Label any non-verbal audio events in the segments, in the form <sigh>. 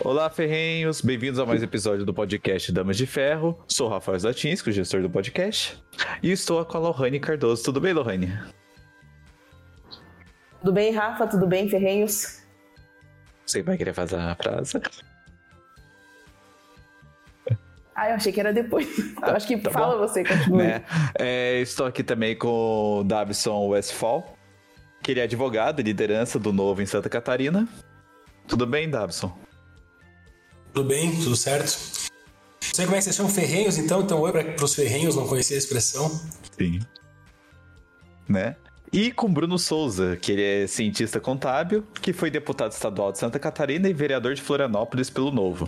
Olá, ferrenhos! Bem-vindos a mais um episódio do podcast Damas de Ferro. Sou o Rafael Zatinski, o gestor do podcast. E estou com a Lohane Cardoso. Tudo bem, Lohane? Tudo bem, Rafa? Tudo bem, ferrenhos? Você vai querer fazer a frase? Ah, eu achei que era depois. <laughs> Ah, acho que tá fala bom. você, continua. Né? É, estou aqui também com o Davison Westfall, que ele é advogado e liderança do Novo em Santa Catarina. Tudo bem, Davison? Tudo bem, tudo certo. Sei como é que vocês chamam ferrenhos, então, então oi para os ferrenhos, não conhecia a expressão. Sim. Né? E com Bruno Souza, que ele é cientista contábil, que foi deputado estadual de Santa Catarina e vereador de Florianópolis pelo Novo.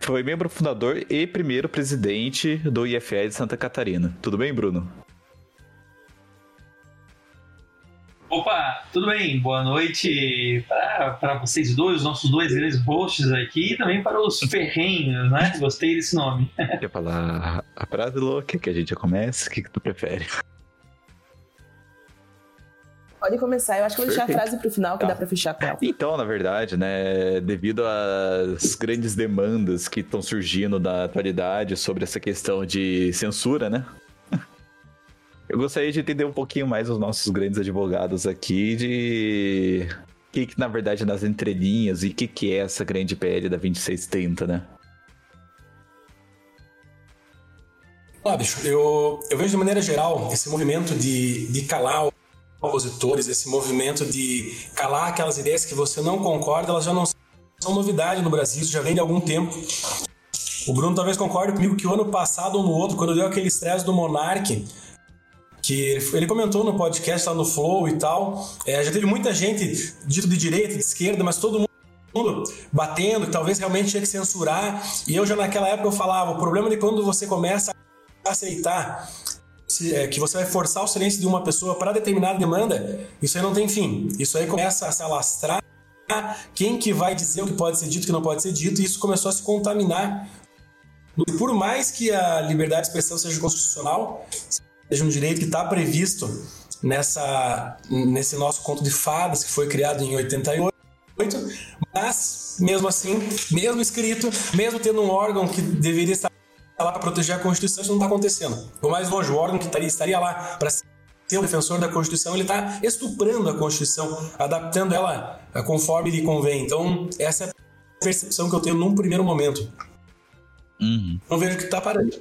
Foi membro fundador e primeiro presidente do IFE de Santa Catarina. Tudo bem, Bruno? Opa, tudo bem? Boa noite para vocês dois, os nossos dois grandes hosts aqui, e também para os ferrenhos, né? Gostei desse nome. Quer falar a frase louca que a gente já começa? O que, que tu prefere? Pode começar, eu acho que vou deixar a frase pro final que tá. dá para fechar com ela. Então, na verdade, né, devido às grandes demandas que estão surgindo da atualidade sobre essa questão de censura, né? Eu gostaria de entender um pouquinho mais os nossos grandes advogados aqui de o que, que, na verdade, nas entrelinhas e o que, que é essa grande PL da 2630, né? Ah, bicho, eu, eu vejo de maneira geral esse movimento de, de calar opositores, esse movimento de calar aquelas ideias que você não concorda, elas já não são novidade no Brasil, isso já vem de algum tempo. O Bruno talvez concorde comigo que o ano passado ou no outro, quando deu aquele estresse do Monark, que ele comentou no podcast lá no Flow e tal. É, já teve muita gente dito de direita, de esquerda, mas todo mundo batendo, que talvez realmente tinha que censurar. E eu já naquela época eu falava, o problema é de quando você começa a aceitar é, que você vai forçar o silêncio de uma pessoa para determinada demanda, isso aí não tem fim. Isso aí começa a se alastrar quem que vai dizer o que pode ser dito, o que não pode ser dito, e isso começou a se contaminar. Por mais que a liberdade de expressão seja constitucional, seja um direito que está previsto nessa, nesse nosso conto de fadas que foi criado em 88, mas mesmo assim, mesmo escrito, mesmo tendo um órgão que deveria estar lá para proteger a Constituição, isso não está acontecendo. Por mais longe, o órgão que estaria, estaria lá para ser o defensor da Constituição, ele está estuprando a Constituição, adaptando ela conforme lhe convém. Então, essa é a percepção que eu tenho num primeiro momento. Uhum. Não vejo que está parando.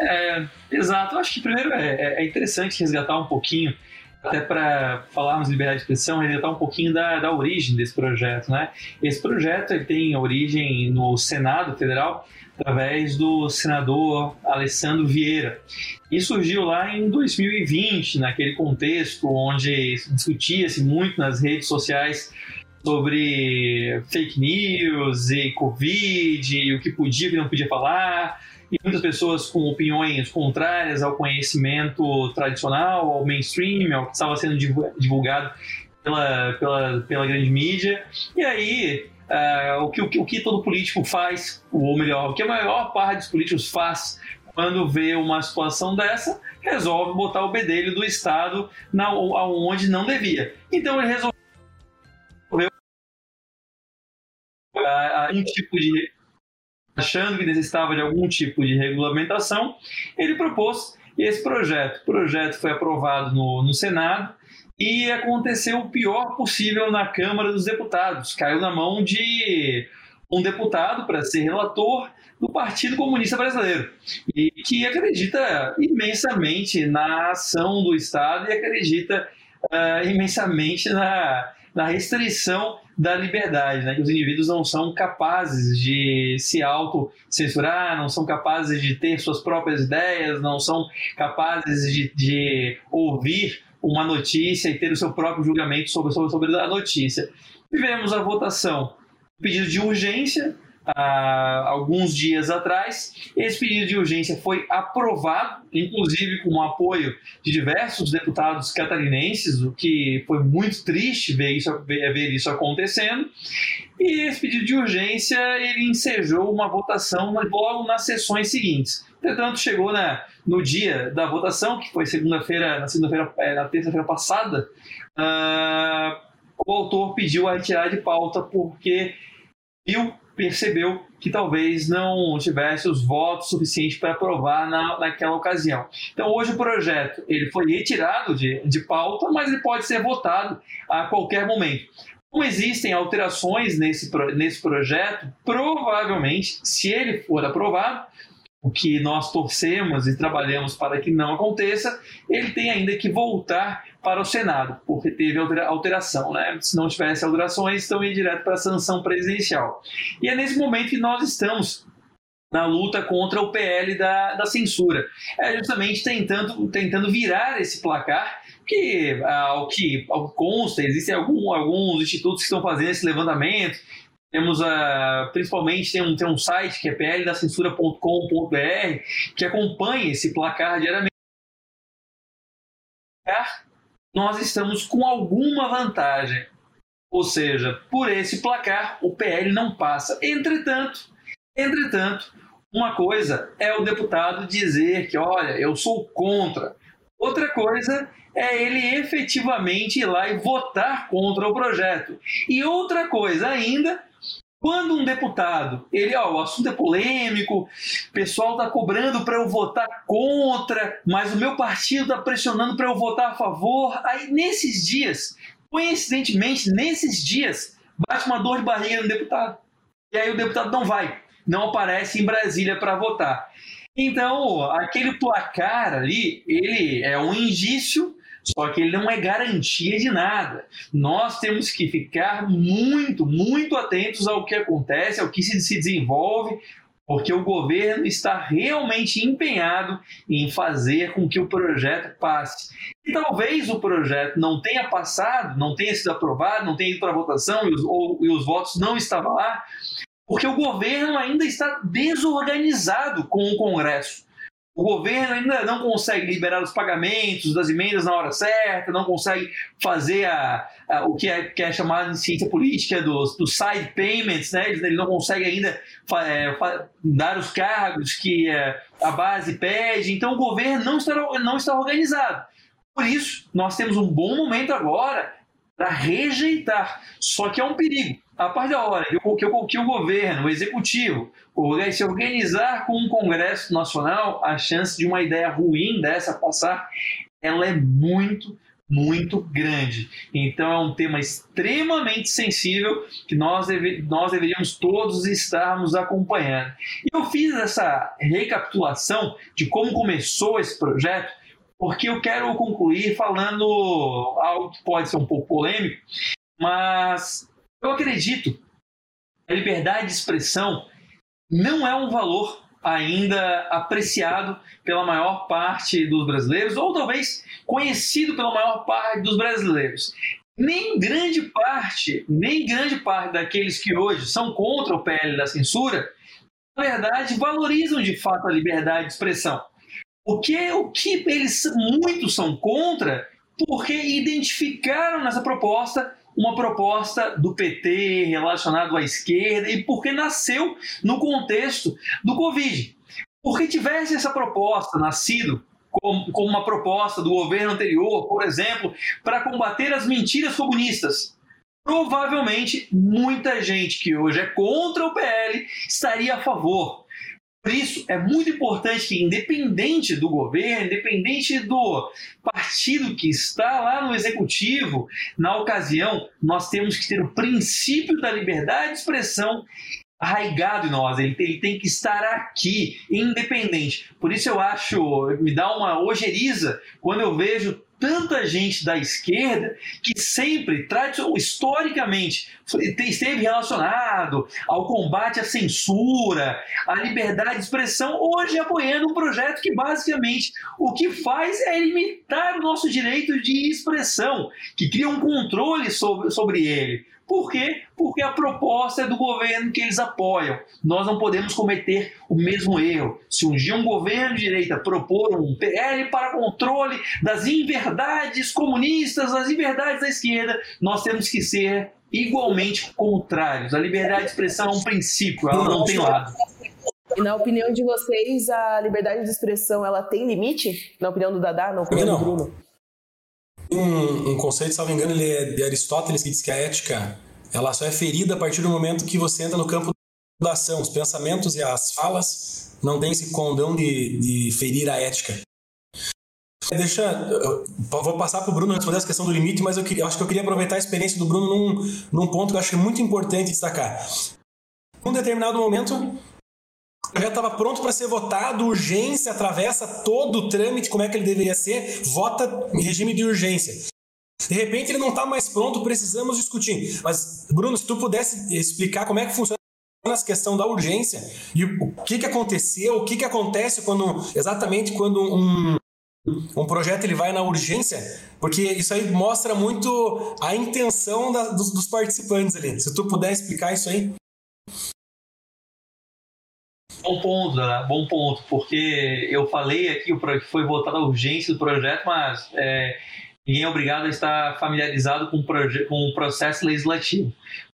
É, exato. Eu acho que primeiro é, é, é interessante resgatar um pouquinho, até para falarmos de liberdade de expressão, resgatar um pouquinho da, da origem desse projeto. Né? Esse projeto ele tem origem no Senado Federal, através do senador Alessandro Vieira. E surgiu lá em 2020, naquele contexto onde discutia-se muito nas redes sociais sobre fake news e Covid, e o que podia e não podia falar, e muitas pessoas com opiniões contrárias ao conhecimento tradicional, ao mainstream, ao que estava sendo divulgado pela, pela, pela grande mídia. E aí, uh, o, que, o, que, o que todo político faz, ou melhor, o que a maior parte dos políticos faz quando vê uma situação dessa, resolve botar o bedelho do Estado na, onde não devia. Então ele resolveu uh, um tipo de achando que necessitava de algum tipo de regulamentação, ele propôs esse projeto. O projeto foi aprovado no, no Senado e aconteceu o pior possível na Câmara dos Deputados. Caiu na mão de um deputado para ser relator do Partido Comunista Brasileiro e que acredita imensamente na ação do Estado e acredita uh, imensamente na, na restrição da liberdade, né? que os indivíduos não são capazes de se autocensurar, não são capazes de ter suas próprias ideias, não são capazes de, de ouvir uma notícia e ter o seu próprio julgamento sobre, sobre, sobre a notícia. Tivemos a votação, pedido de urgência, há alguns dias atrás. Esse pedido de urgência foi aprovado, inclusive com o apoio de diversos deputados catarinenses, o que foi muito triste ver isso, ver isso acontecendo. E esse pedido de urgência ele ensejou uma votação logo nas sessões seguintes. Entretanto, chegou na, no dia da votação, que foi segunda-feira, na segunda-feira, é, na terça-feira passada, uh, o autor pediu a retirada de pauta porque viu, percebeu que talvez não tivesse os votos suficientes para aprovar na, naquela ocasião. Então, hoje o projeto ele foi retirado de, de pauta, mas ele pode ser votado a qualquer momento. Como existem alterações nesse, nesse projeto, provavelmente, se ele for aprovado, o que nós torcemos e trabalhamos para que não aconteça, ele tem ainda que voltar para o Senado, porque teve alteração. Né? Se não tivesse alterações, então ia direto para a sanção presidencial. E é nesse momento que nós estamos na luta contra o PL da, da censura. É justamente tentando, tentando virar esse placar, que ao que ao consta, existem algum, alguns institutos que estão fazendo esse levantamento, temos a, principalmente tem um, tem um site que é pldacensura.com.br que acompanha esse placar diariamente. Nós estamos com alguma vantagem. Ou seja, por esse placar o PL não passa. Entretanto, entretanto, uma coisa é o deputado dizer que, olha, eu sou contra. Outra coisa é ele efetivamente ir lá e votar contra o projeto. E outra coisa ainda quando um deputado, ele, ó, o assunto é polêmico, o pessoal está cobrando para eu votar contra, mas o meu partido está pressionando para eu votar a favor. Aí, nesses dias, coincidentemente, nesses dias, bate uma dor de barriga no deputado. E aí o deputado não vai, não aparece em Brasília para votar. Então, aquele placar ali, ele é um indício só que ele não é garantia de nada. Nós temos que ficar muito, muito atentos ao que acontece, ao que se, se desenvolve, porque o governo está realmente empenhado em fazer com que o projeto passe. E talvez o projeto não tenha passado, não tenha sido aprovado, não tenha ido para votação e os, ou, e os votos não estavam lá, porque o governo ainda está desorganizado com o Congresso. O governo ainda não consegue liberar os pagamentos das emendas na hora certa, não consegue fazer a, a o que é, que é, chamado em ciência política dos, side payments, né? ele, ele não consegue ainda é, dar os cargos que é, a base pede. Então o governo não está, não está organizado. Por isso, nós temos um bom momento agora para rejeitar. Só que é um perigo a partir da hora que, que, que o governo, o executivo, se organizar com um Congresso Nacional, a chance de uma ideia ruim dessa passar, ela é muito, muito grande. Então é um tema extremamente sensível que nós, deve, nós deveríamos todos estarmos acompanhando. E eu fiz essa recapitulação de como começou esse projeto, porque eu quero concluir falando algo que pode ser um pouco polêmico, mas eu acredito que a liberdade de expressão não é um valor ainda apreciado pela maior parte dos brasileiros, ou talvez conhecido pela maior parte dos brasileiros. Nem grande parte, nem grande parte daqueles que hoje são contra o PL da censura, na verdade, valorizam de fato a liberdade de expressão. O que, o que eles muitos são contra, porque identificaram nessa proposta uma proposta do PT relacionada à esquerda e porque nasceu no contexto do Covid. Porque tivesse essa proposta nascido como, como uma proposta do governo anterior, por exemplo, para combater as mentiras comunistas, provavelmente muita gente que hoje é contra o PL estaria a favor. Por isso, é muito importante que, independente do governo, independente do partido que está lá no executivo, na ocasião, nós temos que ter o princípio da liberdade de expressão arraigado em nós, ele tem, ele tem, que estar aqui, independente. Por isso eu acho, me dá uma ojeriza quando eu vejo tanta gente da esquerda que sempre, historicamente, esteve relacionado ao combate à censura, à liberdade de expressão, hoje apoiando um projeto que basicamente o que faz é limitar o nosso direito de expressão, que cria um controle sobre, sobre ele. Por quê? Porque a proposta é do governo que eles apoiam. Nós não podemos cometer o mesmo erro. Se um dia um governo de direita propor um PL para controle das inverdades comunistas, das inverdades da esquerda, nós temos que ser igualmente contrários. A liberdade de expressão é um princípio, ela não tem lado. E na opinião de vocês, a liberdade de expressão ela tem limite? Na opinião do Dadá, na opinião não. do Bruno? Um, um conceito, salvo engano, ele é de Aristóteles, que diz que a ética ela só é ferida a partir do momento que você entra no campo da ação. Os pensamentos e as falas não têm esse condão de, de ferir a ética. Deixa. Eu vou passar para o Bruno responder essa questão do limite, mas eu, eu acho que eu queria aproveitar a experiência do Bruno num, num ponto que eu acho muito importante destacar. Num determinado momento, já estava pronto para ser votado, urgência, atravessa todo o trâmite, como é que ele deveria ser, vota em regime de urgência. De repente ele não está mais pronto, precisamos discutir. Mas, Bruno, se tu pudesse explicar como é que funciona essa questão da urgência e o que, que aconteceu, o que, que acontece quando exatamente quando um, um projeto ele vai na urgência, porque isso aí mostra muito a intenção da, dos, dos participantes ali. Se tu puder explicar isso aí. Bom ponto, né? bom ponto, porque eu falei aqui que foi votada a urgência do projeto, mas é, ninguém é obrigado a estar familiarizado com, com o processo legislativo.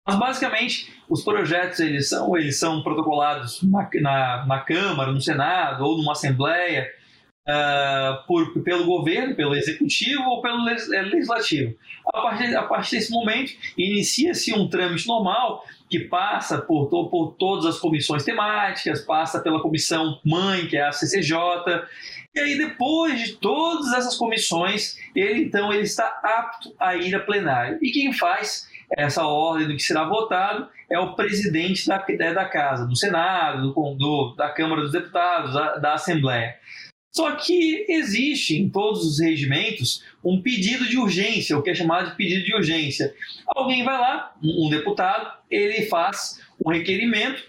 Mas basicamente os projetos eles são eles são protocolados na, na, na Câmara, no Senado ou numa Assembleia uh, por, pelo governo, pelo executivo ou pelo é, legislativo. A partir, a partir desse momento, inicia-se um trâmite normal que passa por, por todas as comissões temáticas, passa pela comissão mãe, que é a CCJ, e aí depois de todas essas comissões, ele então ele está apto a ir a plenário. E quem faz essa ordem do que será votado é o presidente da, da casa, do Senado, do, do da Câmara dos Deputados, da, da Assembleia. Só que existe em todos os regimentos um pedido de urgência, o que é chamado de pedido de urgência. Alguém vai lá, um deputado, ele faz um requerimento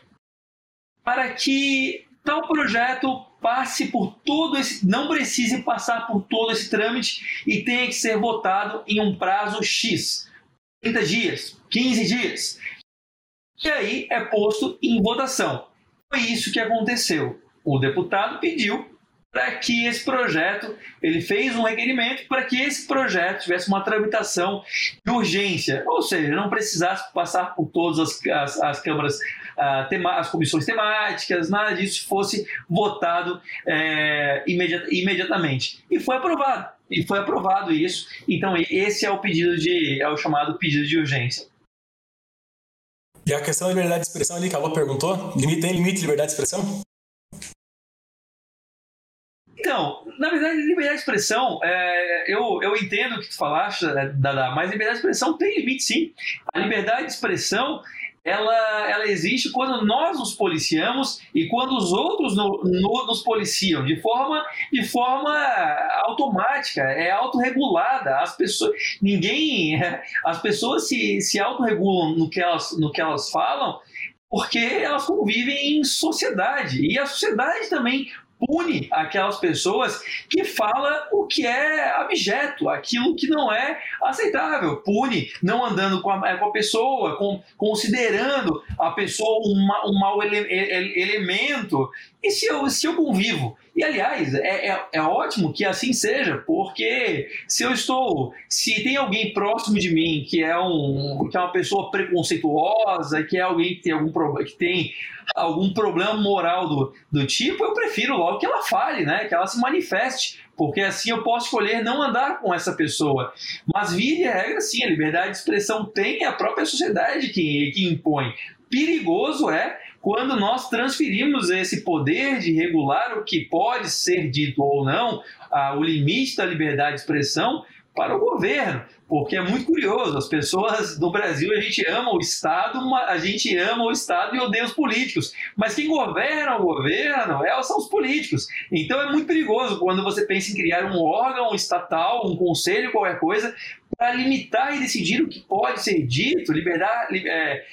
para que tal projeto passe por todo esse, não precise passar por todo esse trâmite e tenha que ser votado em um prazo X, 30 dias, 15 dias. E aí é posto em votação. Foi isso que aconteceu. O deputado pediu para que esse projeto, ele fez um requerimento para que esse projeto tivesse uma tramitação de urgência, ou seja, não precisasse passar por todas as, as, as câmaras, tema, as comissões temáticas, nada disso fosse votado é, imediat, imediatamente. E foi aprovado. E foi aprovado isso. Então, esse é o pedido de. é o chamado pedido de urgência. E a questão da liberdade de expressão ali que a Alô perguntou, tem limite de liberdade de expressão? Então, na verdade, liberdade de expressão, é, eu, eu entendo o que tu falaste, é, Dada, mas liberdade de expressão tem limite sim. A liberdade de expressão ela, ela existe quando nós nos policiamos e quando os outros no, no, nos policiam de forma, de forma automática, é autorregulada. As pessoas, ninguém, <laughs> as pessoas se, se autorregulam no que elas, no que elas falam porque elas convivem em sociedade e a sociedade também pune aquelas pessoas que fala o que é abjeto, aquilo que não é aceitável. Pune não andando com a, com a pessoa, com, considerando a pessoa um, um mau ele, ele, elemento. E se eu, se eu convivo? E aliás, é, é, é, ótimo que assim seja, porque se eu estou. Se tem alguém próximo de mim que é, um, que é uma pessoa preconceituosa, que é alguém que tem algum que tem algum problema moral do, do tipo, eu prefiro logo que ela fale, né? Que ela se manifeste, porque assim eu posso escolher não andar com essa pessoa. Mas via de regra, sim, a liberdade de expressão tem a própria sociedade que, que impõe. Perigoso é quando nós transferimos esse poder de regular o que pode ser dito ou não, o limite da liberdade de expressão, para o governo, porque é muito curioso. As pessoas do Brasil, a gente ama o Estado, a gente ama o Estado e odeia os políticos. Mas quem governa o governo é, são os políticos. Então é muito perigoso quando você pensa em criar um órgão estatal, um conselho, qualquer coisa, para limitar e decidir o que pode ser dito, liberdade. É,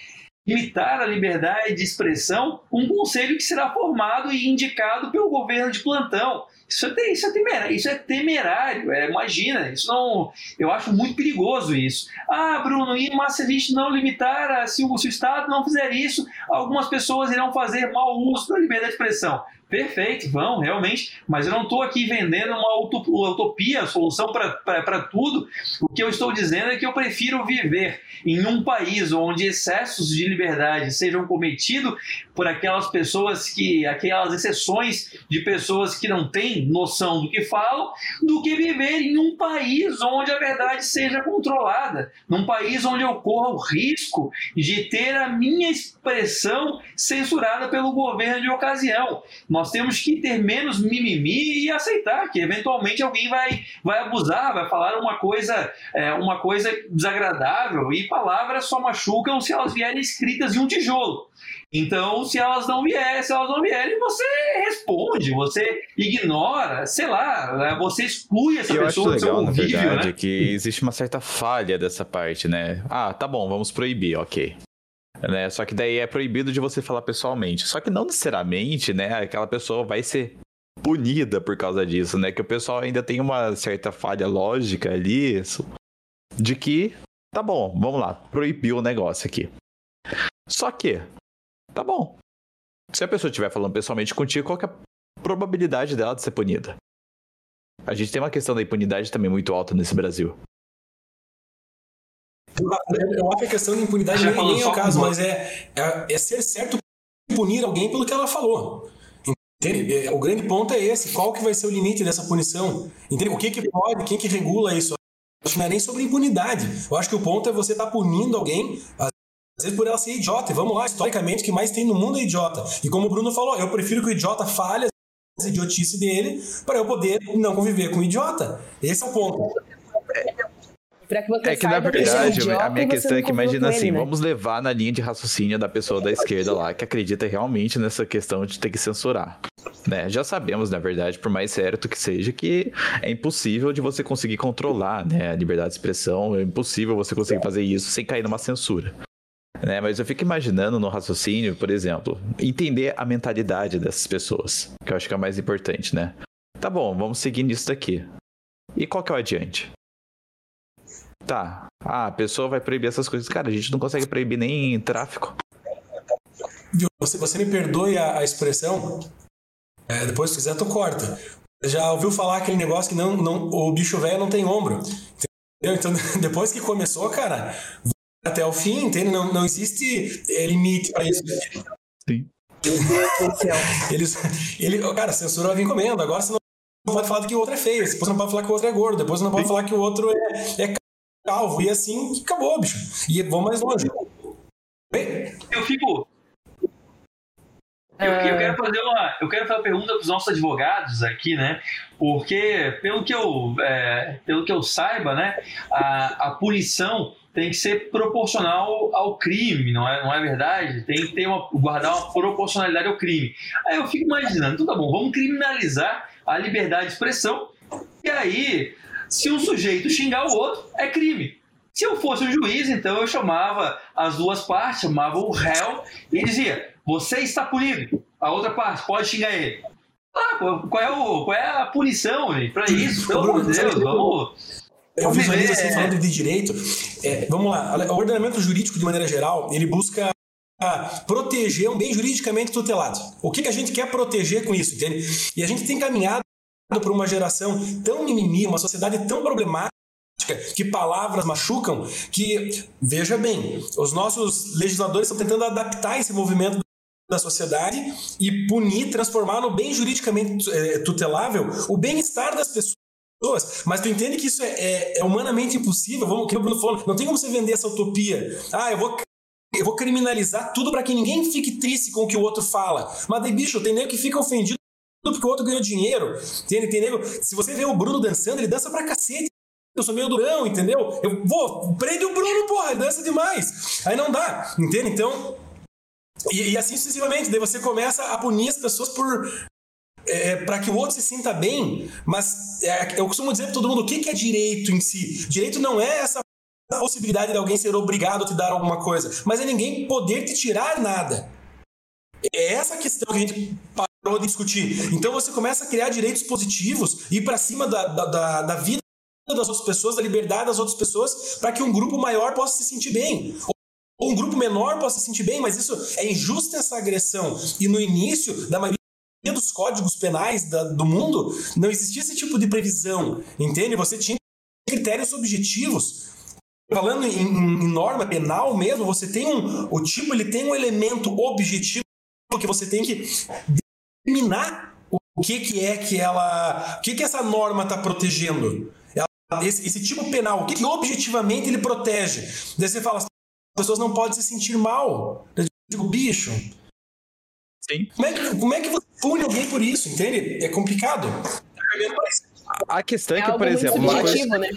limitar a liberdade de expressão, um conselho que será formado e indicado pelo governo de plantão. Isso é, isso é temerário, isso é temerário é, imagina, isso não. Eu acho muito perigoso isso. Ah, Bruno, e mas se a gente não limitar, se o, se o Estado não fizer isso, algumas pessoas irão fazer mau uso da liberdade de expressão. Perfeito, vão, realmente. Mas eu não estou aqui vendendo uma utopia, solução para tudo. O que eu estou dizendo é que eu prefiro viver em um país onde excessos de liberdade sejam cometidos por aquelas pessoas que, aquelas exceções de pessoas que não têm noção do que falam, do que viver em um país onde a verdade seja controlada, num país onde eu corro o risco de ter a minha expressão censurada pelo governo de ocasião. Nós temos que ter menos mimimi e aceitar que eventualmente alguém vai, vai abusar, vai falar uma coisa, é, uma coisa desagradável e palavras só machucam se elas vierem escritas em um tijolo. Então, se elas não vierem, se elas não vierem, você responde, você ignora, sei lá, é, você exclui essa eu pessoa acho legal, do seu convívio, na verdade, né? que existe uma certa falha dessa parte, né? Ah, tá bom, vamos proibir, ok. Né? Só que daí é proibido de você falar pessoalmente. Só que não necessariamente, né? Aquela pessoa vai ser punida por causa disso, né? Que o pessoal ainda tem uma certa falha lógica ali de que, tá bom, vamos lá, proibir o negócio aqui. Só que, tá bom. Se a pessoa estiver falando pessoalmente contigo, qual é a probabilidade dela de ser punida? A gente tem uma questão da impunidade também muito alta nesse Brasil. Eu acho que a questão de impunidade nem, nem é o caso, mas é, é, é, ser certo punir alguém pelo que ela falou. Entende? O grande ponto é esse. Qual que vai ser o limite dessa punição? Entende? O que, que pode, quem que regula isso? Acho que não é nem sobre impunidade. Eu acho que o ponto é você estar tá punindo alguém, às vezes por ela ser idiota. E vamos lá, historicamente, o que mais tem no mundo é idiota. E como o Bruno falou, eu prefiro que o idiota falhe as idiotice dele para eu poder não conviver com o idiota. Esse é o ponto. Pra que você É que na que é verdade, idiota a minha questão é que imagina assim, ele, né? vamos levar na linha de raciocínio da pessoa da esquerda lá, que acredita realmente nessa questão de ter que censurar. Né? Já sabemos, na verdade, por mais certo que seja, que é impossível de você conseguir controlar né, a liberdade de expressão, é impossível você conseguir fazer isso sem cair numa censura. Né? Mas eu fico imaginando no raciocínio, por exemplo, entender a mentalidade dessas pessoas, que eu acho que é o mais importante, né? Tá bom, vamos seguir nisso daqui. E qual que é o adiante? Tá. Ah, a pessoa vai proibir essas coisas. Cara, a gente não consegue proibir nem tráfico. Você, você me perdoe a, a expressão, é, depois se quiser tu corta. Já ouviu falar aquele negócio que não, não, o bicho velho não tem ombro? Entendeu? Então, <laughs> depois que começou, cara, até o fim, entende? Não, não existe é, limite para isso. Sim. Eles, ele, cara, censura vai vir comendo. Agora você não pode falar que o outro é feio, depois você não pode falar que o outro é gordo, depois você não pode falar que o outro é, é calvo. E assim acabou, bicho. E vamos mais longe. Oi? Eu fico. Eu, eu quero fazer uma, eu quero fazer uma pergunta para os nossos advogados aqui, né? Porque pelo que eu, é, pelo que eu saiba, né, a, a punição tem que ser proporcional ao crime, não é, não é verdade? Tem que ter uma, guardar uma proporcionalidade ao crime. Aí eu fico imaginando, então tá bom, vamos criminalizar a liberdade de expressão. E aí, se um sujeito xingar o outro, é crime. Se eu fosse um juiz, então eu chamava as duas partes, chamava o réu e dizia: Você está punido. A outra parte pode xingar ele. Ah, qual é, o, qual é a punição para isso? Pelo amor de Deus, vamos. Eu visualizo assim, falando de direito. é, vamos lá, o ordenamento jurídico, de maneira geral, ele busca proteger um bem juridicamente tutelado. O que, que a gente quer proteger com isso, entende? E a gente tem caminhado para uma geração tão mimimi, uma sociedade tão problemática, que palavras machucam, que, veja bem, os nossos legisladores estão tentando adaptar esse movimento da sociedade e punir, transformar no bem juridicamente eh, tutelável o bem-estar das pessoas. Mas tu entende que isso é, é- é humanamente impossível? Vamos, que o Bruno falou, não tem como você vender essa utopia. Ah, eu vou, eu vou criminalizar tudo para que ninguém fique triste com o que o outro fala. Mas daí, bicho, tem nego que fica ofendido porque o outro ganhou dinheiro. Entende? Tem nego, se você vê o Bruno dançando, ele dança pra cacete. Eu sou meio durão, entendeu? Eu vou, prende o Bruno, porra, ele dança demais. Aí não dá, entende? Então, e, e assim sucessivamente. Daí você começa a punir as pessoas por. para que o outro se sinta bem, mas é, eu costumo dizer para todo mundo o que, que é direito em si. Direito não é essa possibilidade de alguém ser obrigado a te dar alguma coisa, mas é ninguém poder te tirar nada. É essa questão que a gente parou de discutir. Então você começa a criar direitos positivos e ir para cima da, da, da, da vida das outras pessoas, da liberdade das outras pessoas, para que um grupo maior possa se sentir bem. Ou um grupo menor possa se sentir bem, mas isso é injusta essa agressão. E no início, da maioria dos códigos penais da, do mundo, não existia esse tipo de previsão, entende? Você tinha critérios objetivos. Falando em, em, norma penal mesmo, você tem um. O tipo ele tem um elemento objetivo que você tem que determinar o que, que é que ela. O que, que essa norma está protegendo. Ela, esse, esse, tipo penal, o que, que objetivamente ele protege. Daí você fala, as pessoas não podem se sentir mal. Eu digo, bicho. Sim. Como é, que, como é que você pune alguém por isso, entende? É complicado. A questão é, é que, por exemplo, uma coisa, né?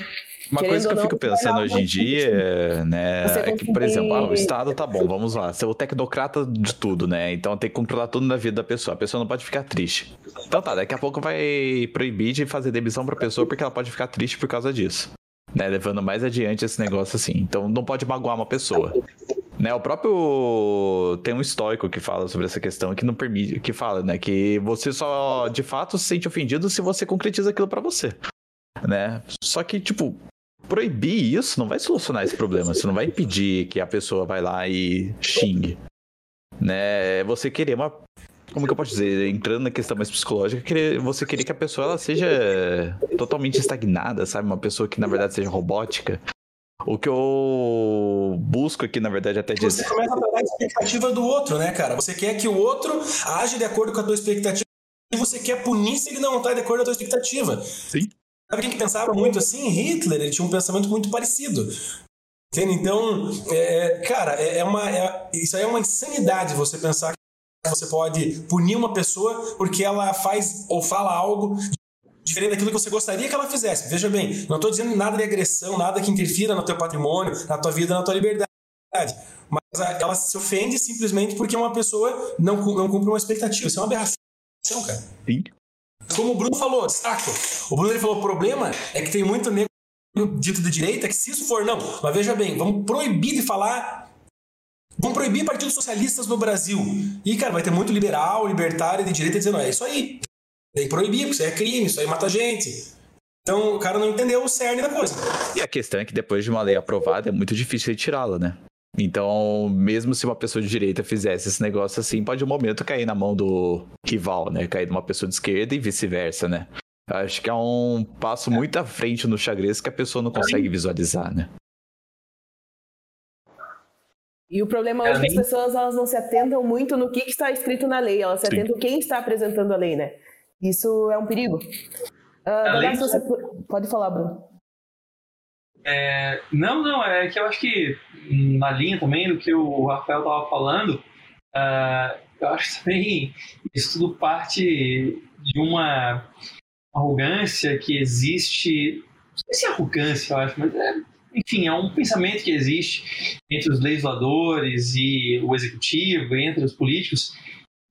Uma coisa que eu fico pensando hoje em dia, né, é que, por exemplo, ah, o Estado tá bom, vamos lá, ser o tecnocrata de tudo, né? Então tem que controlar tudo na vida da pessoa. A pessoa não pode ficar triste. Então tá, daqui a pouco vai proibir de fazer demissão pra pessoa porque ela pode ficar triste por causa disso. Né, levando mais adiante esse negócio assim. Então não pode magoar uma pessoa. Né, o próprio tem um histórico que fala sobre essa questão que não permite, que fala, né, que você só de fato se sente ofendido se você concretiza aquilo para você, né? Só que tipo, proibir isso não vai solucionar esse problema. Você não vai impedir que a pessoa vai lá e xingue. Né? É você querer uma. Como que eu posso dizer? Entrando na questão mais psicológica, querer, você querer que a pessoa ela seja totalmente estagnada, sabe? Uma pessoa que na verdade seja robótica. O que eu busco aqui, na verdade, até dizer. Você começa a tratar a expectativa do outro, né, cara? Você quer que o outro age de acordo com a tua expectativa e você quer punir se ele não está de acordo com a tua expectativa. Sim. Sabe quem que pensava muito assim? Hitler, ele tinha um pensamento muito parecido. Entende? Então, é, cara, é, é uma, é, isso aí é uma insanidade você pensar que você pode punir uma pessoa porque ela faz ou fala algo diferente daquilo que você gostaria que ela fizesse. Veja bem, não estou dizendo nada de agressão, nada que interfira no teu patrimônio, na tua vida, na tua liberdade. Mas ela se ofende simplesmente porque uma pessoa não, não cumpre uma expectativa. Isso é uma aberração, cara. Sim. Como o Bruno falou, destaco. O Bruno ele falou: o problema é que tem muito negro dito de direita que, se isso for, não. Mas veja bem, vamos proibir de falar. Vamos proibir partidos socialistas no Brasil. E, cara, vai ter muito liberal, libertário de direita dizendo: é isso aí. Tem que proibir, porque isso aí é crime, isso aí mata gente. Então o cara não entendeu o cerne da coisa. E a questão é que depois de uma lei aprovada é muito difícil retirá-la, né? Então, mesmo se uma pessoa de direita fizesse esse negócio assim, pode um momento cair na mão do rival, né? Cair de uma pessoa de esquerda e vice-versa, né? Acho que é um passo muito à frente no xadrez que a pessoa não consegue visualizar, né? E o problema hoje é que as pessoas elas não se atentam muito no que, que está escrito na lei, elas se Sim. atentam quem está apresentando a lei, né? Isso é um perigo. Uh, você... Pode falar, Bruno. É, não, não, é que eu acho que na linha também do que o Rafael estava falando, uh, eu acho <laughs> também isso tudo parte de uma arrogância que existe, não sei se é arrogância, eu acho, mas é, enfim, é um pensamento que existe entre os legisladores e o executivo, entre os políticos,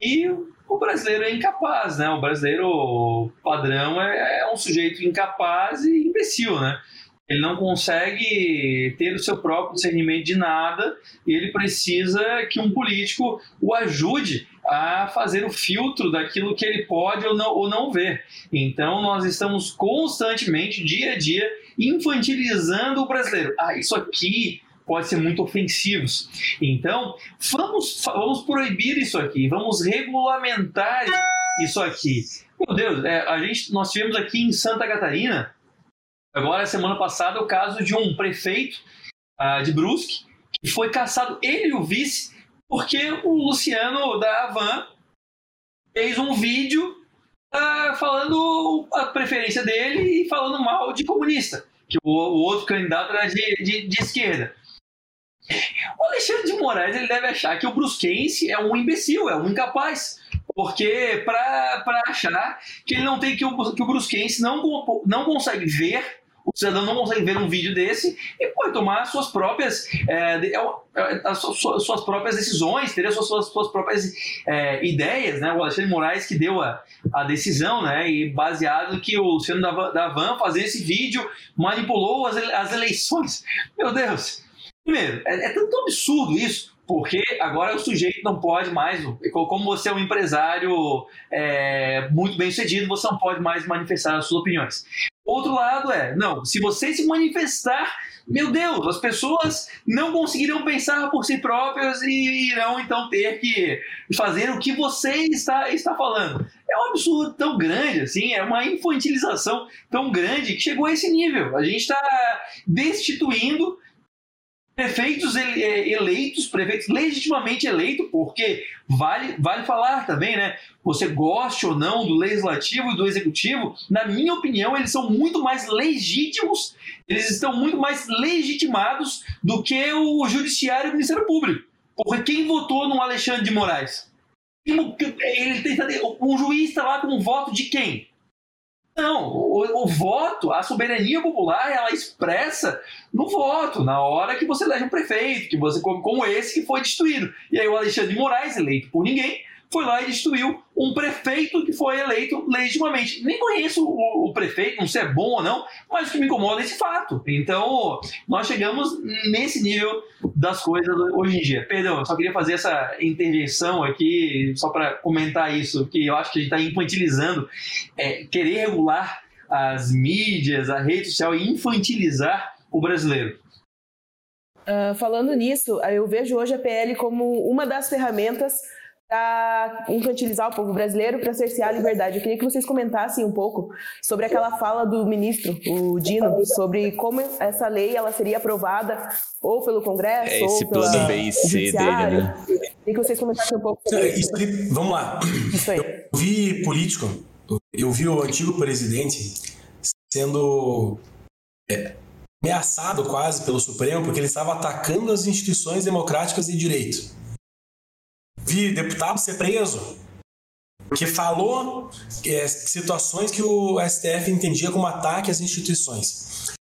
e o brasileiro é incapaz, né? O brasileiro padrão é, é um sujeito incapaz e imbecil, né? Ele não consegue ter o seu próprio discernimento de nada e ele precisa que um político o ajude a fazer o filtro daquilo que ele pode ou não, ou não ver. Então, nós estamos constantemente, dia a dia, infantilizando o brasileiro. Ah, isso aqui pode ser muito ofensivo. Então, vamos, vamos proibir isso aqui, vamos regulamentar isso aqui. Meu Deus, é, a gente, nós tivemos aqui em Santa Catarina Agora, semana passada, o caso de um prefeito uh, de Brusque que foi caçado, ele e o vice, porque o Luciano da Avan fez um vídeo uh, falando a preferência dele e falando mal de comunista, que o, o outro candidato era de, de, de, esquerda. O Alexandre de Moraes ele deve achar que o brusquense é um imbecil, é um incapaz. Porque para achar que ele não tem que o, que o brusquense não, não consegue ver o cidadão não consegue ver um vídeo desse e pode tomar suas próprias, é, é, é, as suas, próprias decisões, ter as suas, suas próprias é, ideias, né? O Alexandre Moraes que deu a, a decisão, né? E baseado que o Luciano da, da Van fazer esse vídeo manipulou as, as eleições. Meu Deus! Primeiro, é, é tanto absurdo isso, porque agora o sujeito não pode mais, como você é um empresário é, muito bem sucedido, você não pode mais manifestar as suas opiniões. Outro lado é, não, se você se manifestar, meu Deus, as pessoas não conseguirão pensar por si próprias e irão então ter que fazer o que você está, está falando. é um absurdo tão grande, assim, é uma infantilização tão grande que chegou a esse nível. A gente está destituindo prefeitos é, eleitos, prefeitos legitimamente eleitos, porque vale, vale falar também, né? Você goste ou não do legislativo e do executivo, na minha opinião, eles são muito mais legítimos, eles estão muito mais legitimados do que o judiciário e o Ministério Público. Porque quem votou no Alexandre de Moraes? Ele tem, um juiz está lá com um voto de quem? Não, o, o, voto, a soberania popular, ela expressa no voto, na hora que você elege um prefeito, que você como esse que foi destruído. E aí o Alexandre de Moraes, eleito por ninguém, foi lá e destruiu um prefeito que foi eleito legitimamente. Nem conheço o, o, prefeito, não sei se é bom ou não, mas o que me incomoda é esse fato. Então, nós chegamos nesse nível das coisas hoje em dia. Perdão, eu só queria fazer essa intervenção aqui, só para comentar isso, que eu acho que a gente está infantilizando, é, querer regular as mídias, a rede social e infantilizar o brasileiro. Uh, falando nisso, eu vejo hoje a PL como uma das ferramentas para infantilizar o povo brasileiro, para cercear a liberdade. Eu queria que vocês comentassem um pouco sobre aquela fala do ministro, o Dino, sobre como essa lei ela seria aprovada ou pelo Congresso é esse ou pela plano B e C dele, né? Queria que vocês comentassem um pouco sobre isso. Vamos lá. Isso aí. Eu vi político, eu vi o antigo presidente sendo é, ameaçado quase pelo Supremo porque ele estava atacando as instituições democráticas e direito vi deputado ser preso porque falou é, situações que o STF entendia como ataque às instituições.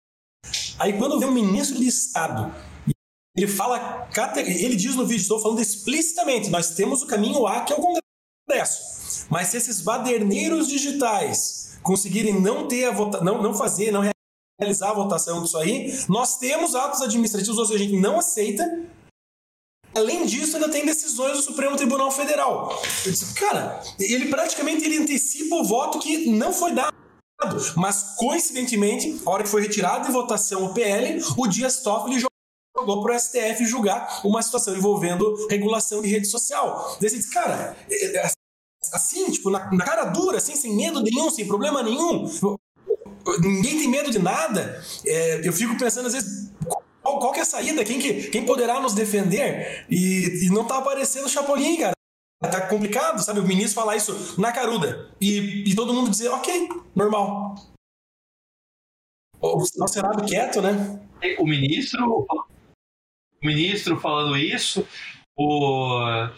Aí quando vem o ministro de Estado, ele fala, ele diz no vídeo, estou falando explicitamente, nós temos o caminho A que é o Congresso. Mas se esses baderneiros digitais conseguirem não ter a vota, não, não fazer, não realizar a votação disso aí, nós temos atos administrativos, ou seja, a gente não aceita Além disso, ainda tem decisões do Supremo Tribunal Federal. Disse, cara, ele praticamente ele antecipa o voto que não foi dado. Mas, coincidentemente, a hora que foi retirado de votação o PL, o Dias Toffoli jogou para o STF julgar uma situação envolvendo regulação de rede social. Daí diz, cara, é, é, assim, tipo, na, na cara dura, assim, sem medo nenhum, sem problema nenhum, ninguém tem medo de nada. É, eu fico pensando, às vezes, qual, qual que é a saída? Quem, que, quem poderá nos defender? E, e não tá aparecendo o Chapolin, cara. Tá complicado, sabe? O ministro falar isso na caruda. E, e todo mundo dizer, ok, normal. O Senado quieto, né? O ministro, o ministro falando isso, o,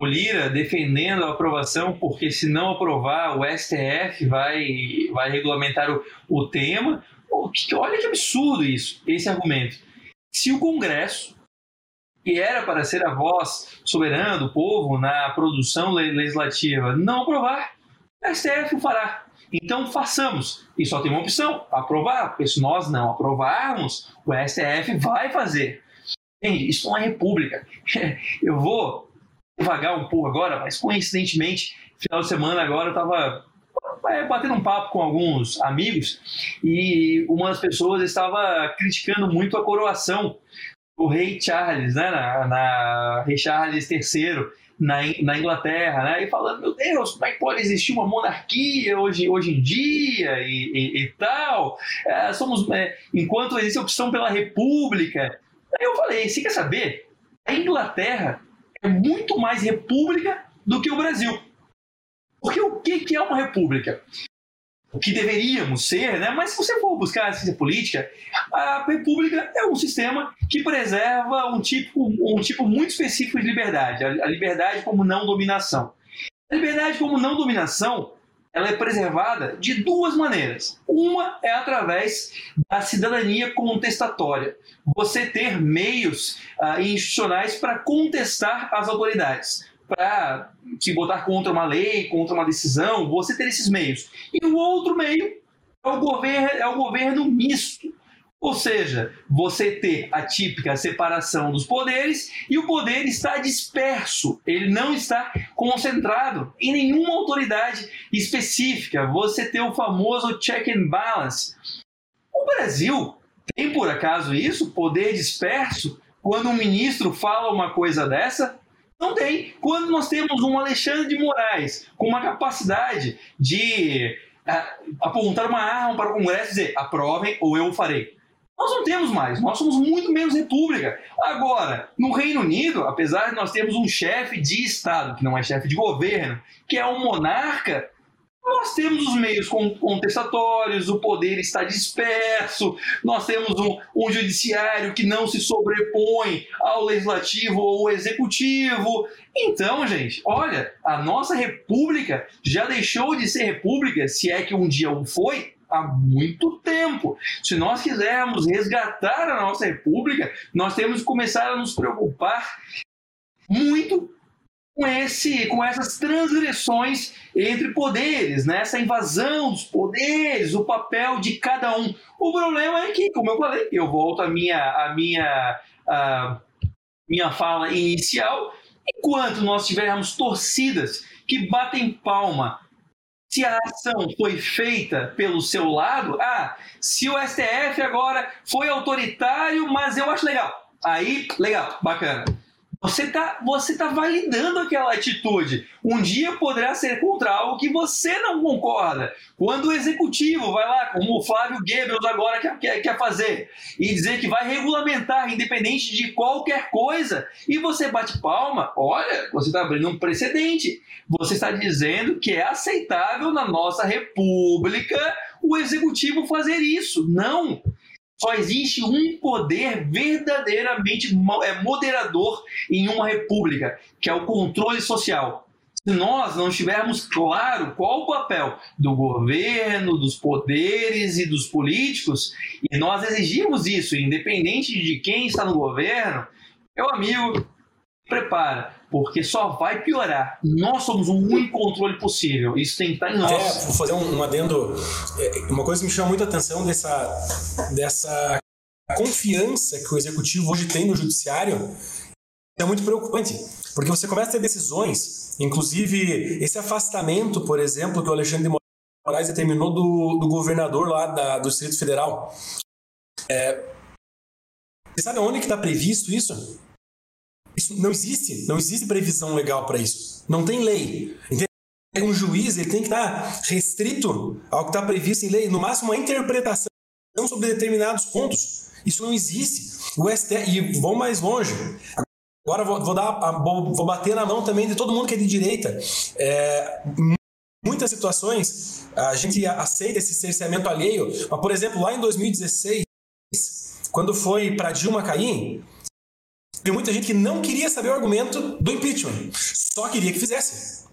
o Lira defendendo a aprovação, porque se não aprovar, o STF vai, vai regulamentar o, o tema. Olha que absurdo isso, esse argumento. Se o Congresso, que era para ser a voz soberana do povo na produção legislativa, não aprovar, a STF o fará. Então façamos. E só tem uma opção: aprovar. Porque se nós não aprovarmos, o STF vai fazer. Isso não é república. <laughs> Eu vou devagar um pouco agora, mas coincidentemente, final de semana agora eu estava é, batendo um papo com alguns amigos e uma das pessoas estava criticando muito a coroação do rei Charles, né, na, na rei Charles III na, na Inglaterra, né, e falando, meu Deus, como é que pode existir uma monarquia hoje, hoje em dia e, e, e tal? É, somos, é, enquanto existe opção pela república. Aí eu falei, você quer saber? A Inglaterra é muito mais república do que o Brasil. Porque o que é uma república? O que deveríamos ser, né? mas se você for buscar a ciência política, a república é um sistema que preserva um tipo, um tipo muito específico de liberdade, a liberdade como não dominação. A liberdade como não dominação ela é preservada de duas maneiras. Uma é através da cidadania contestatória. Você ter meios uh, institucionais para contestar as autoridades para se botar contra uma lei, contra uma decisão, você ter esses meios. E o outro meio é o governo, é o governo misto. Ou seja, você ter a típica separação dos poderes e o poder está disperso, ele não está concentrado em nenhuma autoridade específica. Você tem o famoso check and balance. O Brasil tem por acaso isso, poder disperso? Quando um ministro fala uma coisa dessa, Não tem. Quando nós temos um Alexandre de Moraes com uma capacidade de uh, apontar uma arma para o Congresso e dizer aprovem ou eu farei. Nós não temos mais, nós somos muito menos república. Agora, no Reino Unido, apesar de nós termos um chefe de Estado, que não é chefe de governo, que é um monarca, nós temos os meios contestatórios, o poder está disperso, nós temos um, um, judiciário que não se sobrepõe ao legislativo ou executivo. Então, gente, olha, a nossa república já deixou de ser república, se é que um dia o foi, há muito tempo. Se nós quisermos resgatar a nossa república, nós temos que começar a nos preocupar muito com, esse, com essas transgressões entre poderes, né? essa invasão dos poderes, o papel de cada um. O problema é que, como eu falei, eu volto à minha, à minha, à minha fala inicial, enquanto nós tivermos torcidas que batem palma se a ação foi feita pelo seu lado, ah, se o STF agora foi autoritário, mas eu acho legal. Aí, legal, bacana. Você está você tá validando aquela atitude. Um dia poderá ser contra algo que você não concorda. Quando o executivo vai lá, como o Flávio Goebbels agora quer, quer, quer fazer, e dizer que vai regulamentar, independente de qualquer coisa, e você bate palma, olha, você está abrindo um precedente. Você está dizendo que é aceitável na nossa república o executivo fazer isso. Não! Só existe um poder verdadeiramente é, moderador em uma república, que é o controle social. Se nós não tivermos claro qual o papel do governo, dos poderes e dos políticos, e nós exigimos isso, independente de quem está no governo, meu amigo, prepara, porque só vai piorar. Nós somos o único controle possível. Isso tem que estar em nós. É, vou fazer um, um adendo. É, uma coisa que me chama muita atenção dessa, dessa confiança que o executivo hoje tem no judiciário é muito preocupante, porque você começa a ter decisões, inclusive esse afastamento, por exemplo, que o Alexandre de Moraes determinou do, do governador lá da, do Distrito Federal. É, você sabe onde que está previsto isso? Isso não existe, não existe previsão legal para isso. Não tem lei. Entende? Um juiz ele tem que estar restrito ao que está previsto em lei, no máximo uma interpretação sobre determinados pontos. Isso não existe. O STF, e vão mais longe. Agora vou, vou, dar, vou, vou, bater na mão também de todo mundo que é de direita. É, muitas situações a gente aceita esse cerceamento alheio, mas, por exemplo, lá em 2016, quando foi para Dilma cair, tem muita gente que não queria saber o argumento do impeachment, só queria que fizesse.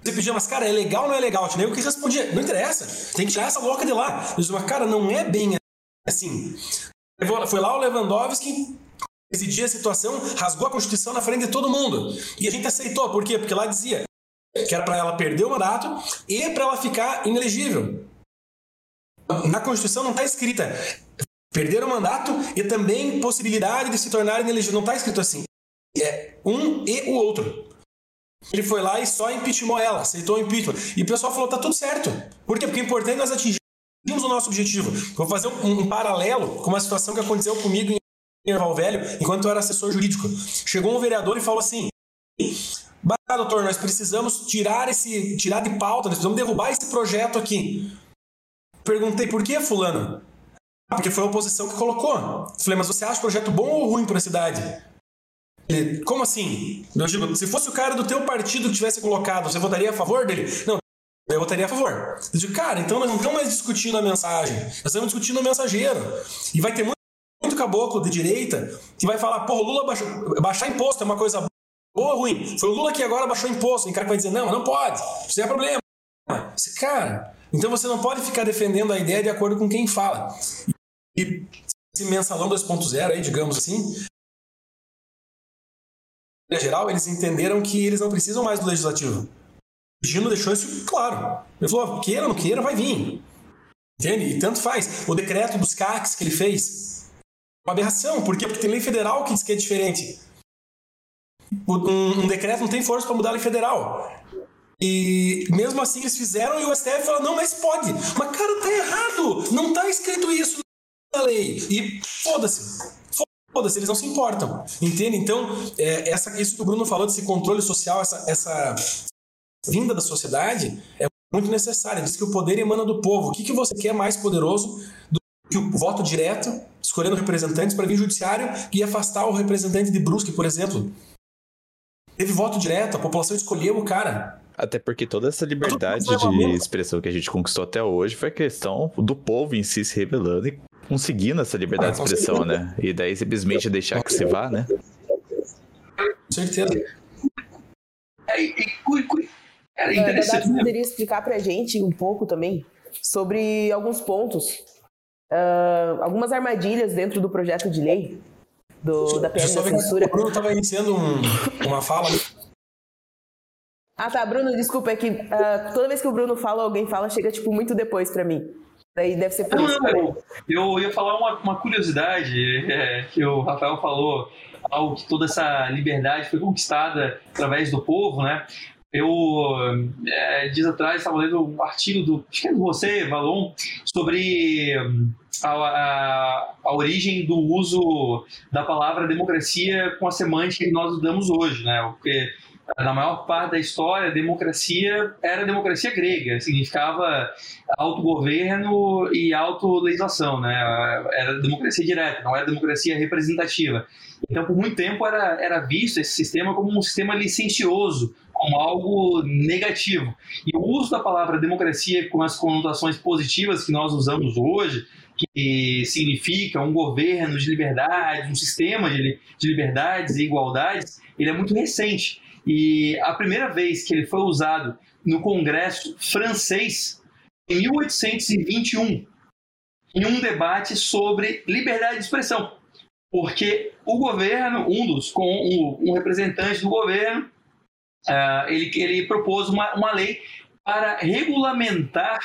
Você pedia, mas cara, é legal ou não é legal? Nego que respondia, não interessa, tem que tirar essa louca de lá. Eu disse, mas cara, não é bem assim. Foi lá o Lewandowski, decidia a situação, rasgou a Constituição na frente de todo mundo. E a gente aceitou, por quê? Porque lá dizia que era para ela perder o mandato e para ela ficar inelegível. Na Constituição não está escrita perder o mandato e também possibilidade de se tornar inelegível. Não está escrito assim. É um e o outro. Ele foi lá e só impeachmentou ela, aceitou o impeachment. E o pessoal falou: tá tudo certo. Por quê? Porque é importante nós atingirmos o nosso objetivo. Vou fazer um, um paralelo com uma situação que aconteceu comigo em Erval Velho, enquanto eu era assessor jurídico. Chegou um vereador e falou assim: Bah, doutor, nós precisamos tirar esse. tirar de pauta, nós precisamos derrubar esse projeto aqui. Perguntei por que, fulano? Porque foi a oposição que colocou. Falei, mas você acha o projeto bom ou ruim para a cidade? Ele, como assim? Eu digo, se fosse o cara do teu partido que tivesse colocado, você votaria a favor dele? Não, eu votaria a favor. Eu digo, cara, então nós não estamos mais discutindo a mensagem, nós estamos discutindo o mensageiro. E vai ter muito, muito caboclo de direita que vai falar, pô, Lula baixou, baixar imposto é uma coisa boa ou ruim? Foi o Lula que agora baixou imposto. E o cara vai dizer, não, não pode, isso é problema. Cara, então você não pode ficar defendendo a ideia de acordo com quem fala. E esse mensalão 2.0 aí, digamos assim, em geral, eles entenderam que eles não precisam mais do legislativo. O Gino deixou isso claro. Ele falou: queira ou não queira, vai vir. Entende? E tanto faz. O decreto dos CACs que ele fez, uma aberração. Por quê? Porque tem lei federal que diz que é diferente. Um, um decreto não tem força para mudar a lei federal. E mesmo assim eles fizeram e o STF falou: não, mas pode. Mas cara, tá errado. Não tá escrito isso lei. E foda-se. foda-se, eles não se importam. Entende? Então, é, essa, isso que o Bruno falou desse controle social, essa, essa vinda da sociedade, é muito necessária. Diz que o poder emana do povo. O que, que você quer mais poderoso do que o voto direto, escolhendo representantes para vir judiciário e afastar o representante de Brusque, por exemplo? Teve voto direto, a população escolheu o cara. Até porque toda essa liberdade de expressão que a gente conquistou até hoje foi a questão do povo em si se revelando e conseguindo essa liberdade ah, de expressão, né? E daí simplesmente deixar que se vá, né? Com certeza. É, é, é interessante. Você poderia explicar pra gente um pouco também sobre alguns pontos, uh, algumas armadilhas dentro do projeto de lei do, da PL da censura. O Bruno estava iniciando um, uma fala ah, tá, Bruno, desculpa, é que uh, toda vez que o Bruno fala, alguém fala, chega, tipo, muito depois para mim. Daí deve ser por não, isso. Não, eu ia falar uma, uma curiosidade é, que o Rafael falou, algo que toda essa liberdade foi conquistada através do povo, né? Eu, é, dias atrás, estava lendo um artigo do, acho que é você, Valon, sobre a, a, a, origem do uso da palavra democracia com a semântica que nós damos hoje, né? Porque na maior parte da história, democracia era democracia grega, significava autogoverno e autolegislação, né? Era democracia direta, não era democracia representativa. Então, por muito tempo era, era visto esse sistema como um sistema licencioso, como algo negativo. E o uso da palavra democracia com as conotações positivas que nós usamos hoje, que significa um governo de liberdade, um sistema de, de liberdades e igualdades, ele é muito recente. E a primeira vez que ele foi usado no Congresso francês, em 1821, em um debate sobre liberdade de expressão. Porque o governo, um dos, com um, um representante do governo, uh, ele, ele propôs uma, uma lei para regulamentar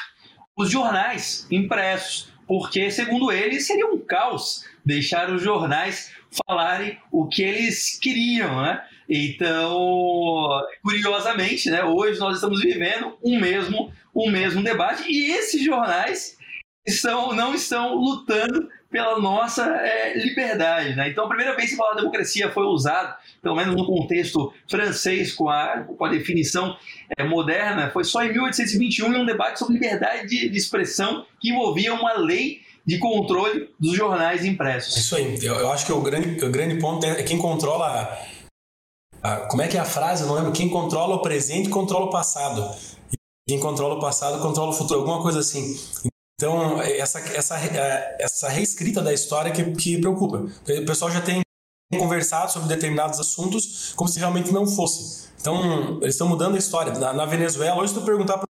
os jornais impressos, porque, segundo ele, seria um caos deixar os jornais falarem o que eles queriam, né? Então, curiosamente, né, hoje nós estamos vivendo um mesmo, um mesmo debate e esses jornais estão, não estão lutando pela nossa é, liberdade. Né? Então, a primeira vez que falar democracia foi usado, pelo menos no contexto francês, com a, com a definição é, moderna, foi só em 1821, em um debate sobre liberdade de, de expressão que envolvia uma lei de controle dos jornais impressos. Isso aí. Eu, eu acho que o grande, o grande ponto é quem controla ah, como é que é a frase? Eu não lembro. Quem controla o presente controla o passado. Quem controla o passado controla o futuro. Alguma coisa assim. Então, essa, essa, é, essa reescrita da história que, que preocupa. O pessoal já tem conversado sobre determinados assuntos como se realmente não fosse. Então, eles estão mudando a história. Na, na Venezuela, hoje, se tu perguntar para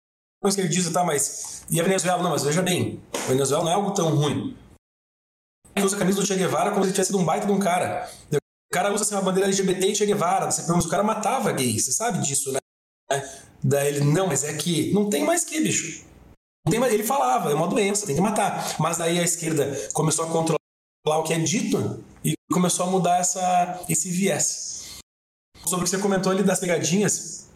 ele diz, tá, mas. E a Venezuela? Não, mas veja bem, a Venezuela não é algo tão ruim. Ele usa a camisa do Che Guevara como se tivesse sido um baita de um cara. O cara usa assim, uma bandeira LGBT e Che Guevara. Você pergunta, o cara matava gays, você sabe disso, né? Daí ele, não, mas é que não tem mais que, bicho. Tem ele falava, é uma doença, tem que matar. Mas daí a esquerda começou a controlar o que é dito e começou a mudar essa, esse viés. Sobre o que você comentou ali das pegadinhas,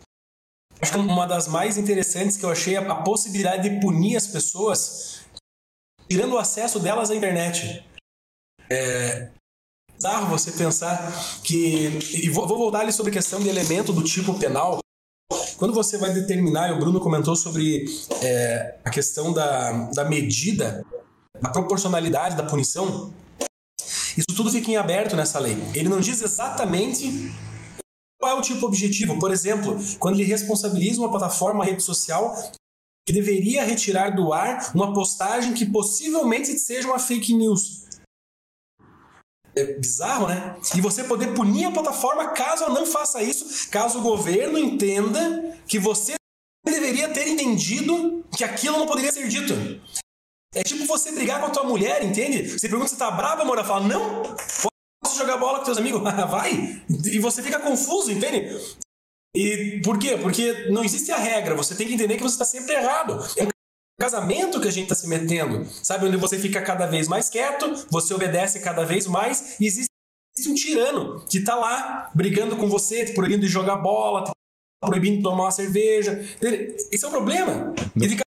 acho que uma das mais interessantes que eu achei é a possibilidade de punir as pessoas tirando o acesso delas à internet. É, bizarro você pensar que. E vou, vou voltar ali sobre a questão de elemento do tipo penal. Quando você vai determinar, e o Bruno comentou sobre é, a questão da, da medida, a proporcionalidade da punição, isso tudo fica em aberto nessa lei. Ele não diz exatamente qual é o tipo objetivo. Por exemplo, quando ele responsabiliza uma plataforma, uma rede social, que deveria retirar do ar uma postagem que possivelmente seja uma fake news é bizarro, né? E você poder punir a plataforma caso ela não faça isso, caso o governo entenda que você deveria ter entendido que aquilo não poderia ser dito. É tipo você brigar com a tua mulher, entende? Você pergunta se tá brava, amor, ela fala, não, posso jogar bola com teus amigos? <laughs> Vai! E você fica confuso, entende? E por quê? Porque não existe a regra, você tem que entender que você está sempre errado. É um casamento que a gente está se metendo, sabe? Onde você fica cada vez mais quieto, você obedece cada vez mais e existe um tirano que está lá brigando com você, te proibindo de jogar bola, proibindo de tomar uma cerveja. Esse é o problema. Ele fica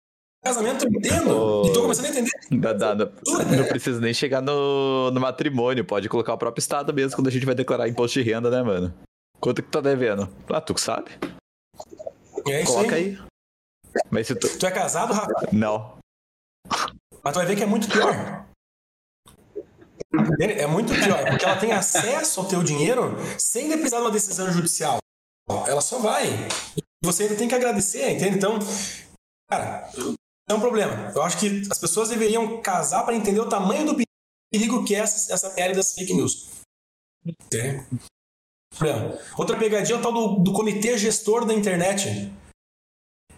casamento eu entendo. Oh, e tô começando a entender. Dá, dá, não, não precisa nem chegar no, no matrimônio. Pode colocar o próprio estado mesmo quando a gente vai declarar imposto de renda, né, mano? Quanto que tu tá devendo? Ah, tu que sabe? É isso Coloca aí. aí. Mas se tu... tu é casado, Rafa? Não. Mas tu vai ver que é muito pior. É muito pior, porque ela tem acesso ao teu dinheiro sem precisar de uma decisão judicial. Ela só vai. E você ainda tem que agradecer, entende? Então, cara, é um problema. Eu acho que as pessoas deveriam casar para entender o tamanho do perigo que é essa, essa pele das fake news. Entende? Outra pegadinha é o tal do, do comitê gestor da internet.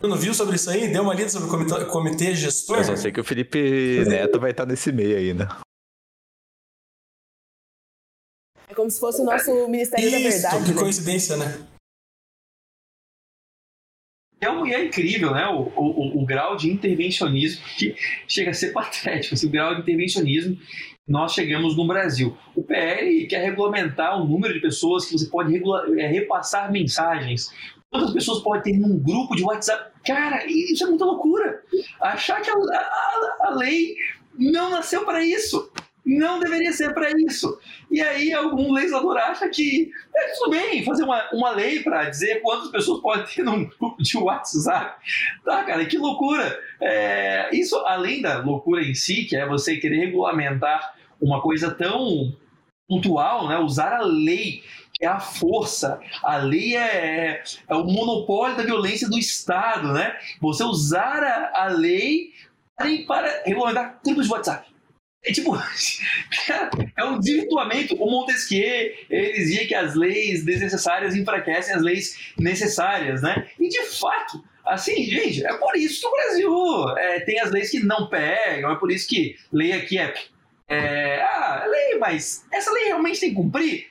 Não viu sobre isso aí? Deu uma lida sobre o comitê, comitê gestor? Eu só sei que o Felipe Neto vai estar nesse meio ainda. É como se fosse o nosso Ministério isso, da Verdade. Que né? coincidência, né? É, um, é incrível, né? O, o, o, grau de intervencionismo que chega a ser <laughs> patético. Assim, o grau de intervencionismo nós chegamos no Brasil. O PL quer regulamentar o número de pessoas que você pode é, repassar mensagens. Quantas pessoas pode ter num grupo de WhatsApp? Cara, isso é muita loucura. Achar que a, a, a lei não nasceu para isso. Não deveria ser para isso. E aí algum legislador acha que é tudo bem fazer uma, uma lei para dizer quantas pessoas podem ter num grupo de WhatsApp. Tá, cara, que loucura. É, isso, além da loucura em si, que é você querer regulamentar uma coisa tão pontual, né? usar a lei é a força. A lei é, é, o monopólio da violência do Estado, né? Você usar a, a lei para regulamentar grupos de WhatsApp. É tipo, <laughs> é um desvirtuamento. O Montesquieu, ele dizia que as leis desnecessárias enfraquecem as leis necessárias, né? E de fato, assim, gente, é por isso que o Brasil é, tem as leis que não pegam, é por isso que lei aqui é, é ah, lei, mas essa lei realmente tem que cumprir?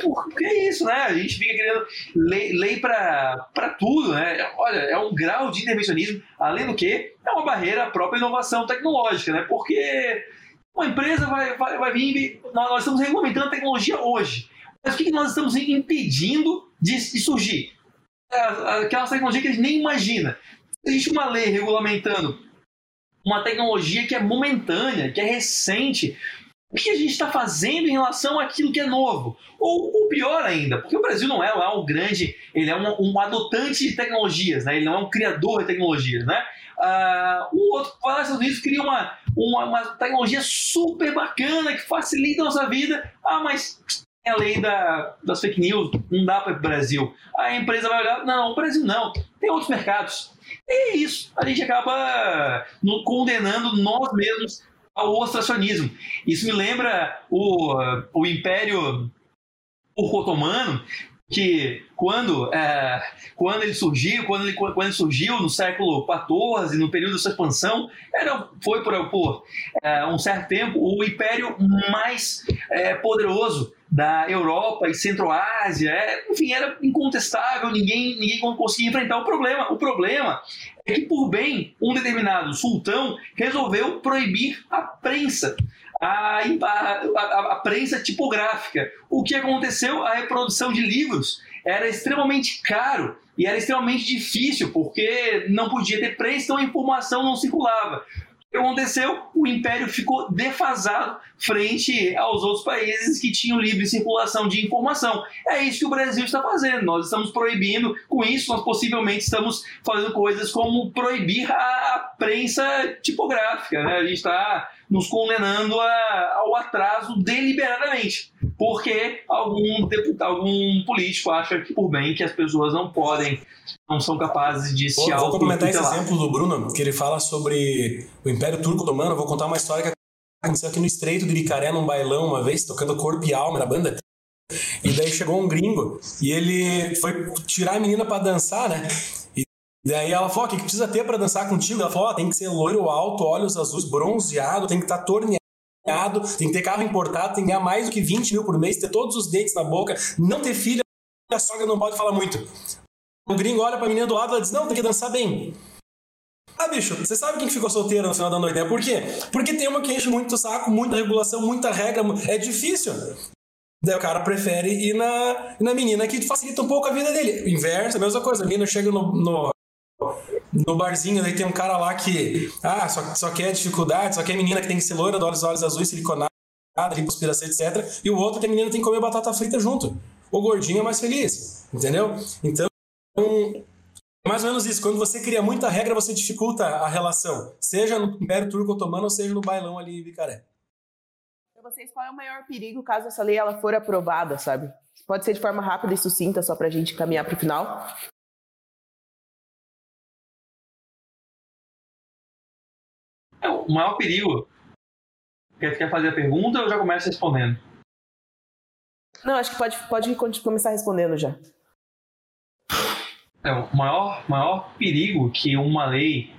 Porque é isso, né? A gente fica querendo lei, lei para tudo, né? Olha, é um grau de intervencionismo, além do que é uma barreira à própria inovação tecnológica, né? Porque uma empresa vai, vai, vai vir. Nós, estamos regulamentando a tecnologia hoje. Mas o que, nós estamos impedindo de, de surgir? É, aquela tecnologia que a gente nem imagina. Existe uma lei regulamentando uma tecnologia que é momentânea, que é recente. O que a gente está fazendo em relação àquilo que é novo? Ou, ou, pior ainda, porque o Brasil não é lá um grande, ele é um, um adotante de tecnologias, né? ele não é um criador de tecnologias. Né? Uh, o outro vai lá nos Estados Unidos cria uma, uma, uma, tecnologia super bacana que facilita a nossa vida. Ah, mas é a lei da, das fake news, não dá para o Brasil. A empresa vai olhar, não, o Brasil não, tem outros mercados. E é isso, a gente acaba no, condenando nós mesmos ao ostracionismo. Isso me lembra o, o Império Otomano, que quando, é, quando ele surgiu, quando ele, quando ele surgiu no século XIV, no período da sua expansão, era, foi por, por é, um certo tempo o império mais é, poderoso da Europa e Centro-Ásia. É, enfim, era incontestável, ninguém, ninguém conseguia enfrentar o problema. O problema é que, por bem, um determinado sultão resolveu proibir a prensa a, a, a, prensa tipográfica. O que aconteceu? A reprodução de livros era extremamente caro e era extremamente difícil, porque não podia ter prensa, então a informação não circulava. O que aconteceu? O império ficou defasado frente aos outros países que tinham livre circulação de informação. É isso que o Brasil está fazendo. Nós estamos proibindo, com isso, nós possivelmente estamos fazendo coisas como proibir a prensa tipográfica. Né? A gente está nos condenando a, ao atraso deliberadamente, porque algum deputado, algum político acha que por bem que as pessoas não podem, não são capazes de se Vou complementar esse exemplo do Bruno, que ele fala sobre o Império Turco Otomano. Vou contar uma história que aconteceu aqui no Estreito do Icaré, num bailão uma vez, tocando Corpo e Alma na banda. E daí chegou um gringo e ele foi tirar a menina para dançar, né? Daí ela falou: o que precisa ter para dançar contigo? Ela falou: tem que ser loiro alto, olhos azuis, bronzeado, tem que estar tá torneado, tem que ter carro importado, tem que ganhar mais do que 20 mil por mês, ter todos os dentes na boca, não ter filha, a sogra não pode falar muito. O gringo olha pra menina do lado e diz: não, tem que dançar bem. Ah, bicho, você sabe quem ficou solteiro no final da noite, né? Por quê? Porque tem uma que enche muito saco, muita regulação, muita regra, é difícil. Daí o cara prefere ir na, na menina que facilita um pouco a vida dele. Inverso, a mesma coisa. A menina chega no, no no barzinho, daí tem um cara lá que, ah, só, só quer dificuldade, só quer menina que tem que ser loira, olhos, olhos azuis, siliconada, lipoaspiração, etc. E o outro tem menina que tem que comer batata frita junto. O gordinho é mais feliz, entendeu? Então, mais ou menos isso. Quando você cria muita regra, você dificulta a relação. Seja no Império Turco Otomano, ou seja no bailão ali em Vicaré. Para vocês, qual é o maior perigo caso essa lei ela for aprovada, sabe? Pode ser de forma rápida e sucinta, só para a gente caminhar para o final. É, o maior perigo. Quer, quer fazer a pergunta ou já começo respondendo? Não, acho que pode, pode começar respondendo já. É, o maior, maior perigo que uma lei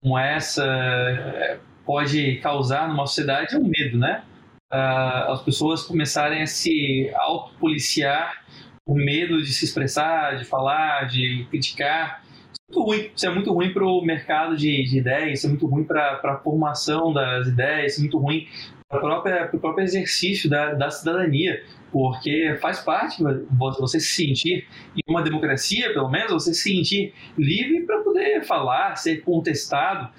como essa é, pode causar numa sociedade é o medo, né? Uh, as pessoas começarem a se autopoliciar por medo de se expressar, de falar, de criticar. Muito ruim, isso é muito ruim para o mercado de, de, ideias, isso é muito ruim para a formação das ideias, isso é muito ruim para o próprio exercício da, da cidadania porque faz parte você se sentir em uma democracia, pelo menos, você se sentir livre para poder falar, ser contestado.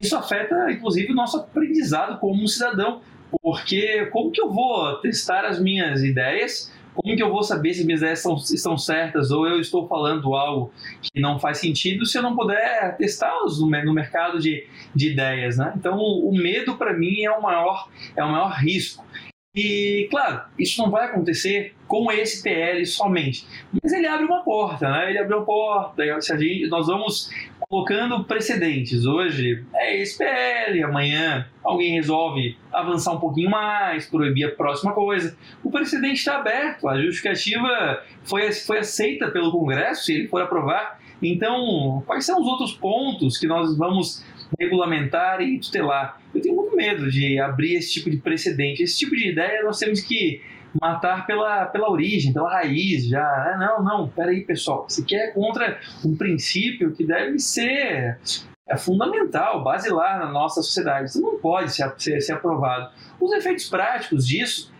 Isso afeta, inclusive, o nosso aprendizado como um cidadão, porque como que eu vou testar as minhas ideias? Como que eu vou saber se minhas ideias estão, estão certas ou eu estou falando algo que não faz sentido se eu não puder testá-los no, no, mercado de, de ideias, né? Então, o, o medo para mim é o maior é o maior risco. E, claro, isso não vai acontecer com esse PL somente, mas ele abre uma porta, né? Ele abre uma porta, gente, nós vamos colocando precedentes. Hoje é esse PL, amanhã alguém resolve avançar um pouquinho mais, proibir a próxima coisa. O precedente está aberto, a justificativa foi, foi aceita pelo Congresso, se ele for aprovar. Então, quais são os outros pontos que nós vamos regulamentar e tutelar. Eu tenho muito medo de abrir esse tipo de precedente. Esse tipo de ideia nós temos que matar pela, pela origem, pela raiz já. Ah, não, não, peraí, pessoal. Você quer contra um princípio que deve ser é fundamental, basilar na nossa sociedade. Isso não pode ser, ser, ser aprovado. Os efeitos práticos disso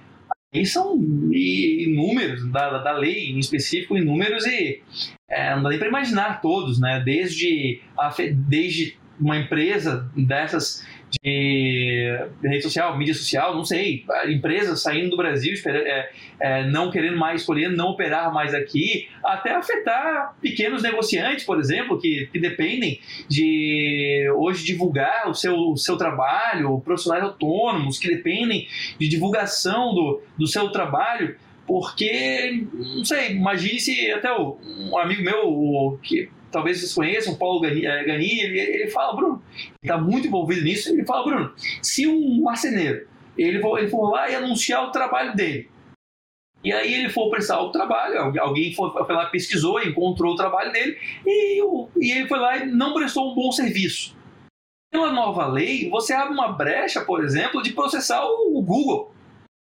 aí são inúmeros, da, da lei em específico, inúmeros e é, não dá nem para imaginar todos, né? Desde, a, desde uma empresa dessas de rede social, mídia social, não sei, empresas saindo do Brasil, é, é, não querendo mais escolher, não operar mais aqui, até afetar pequenos negociantes, por exemplo, que, que dependem de hoje divulgar o seu, o seu trabalho, profissionais autônomos que dependem de divulgação do, do seu trabalho porque, não sei, imagine se até o, um amigo meu, o, que talvez vocês conheçam, Paulo eh, Gani ele, ele fala, Bruno, está muito envolvido nisso, ele fala, Bruno, se um marceneiro ele for, ele for lá e anunciar o trabalho dele, e aí ele for prestar o trabalho, alguém foi, foi lá, pesquisou, encontrou o trabalho dele, e, e ele foi lá e não prestou um bom serviço. Pela nova lei, você abre uma brecha, por exemplo, de processar o, o Google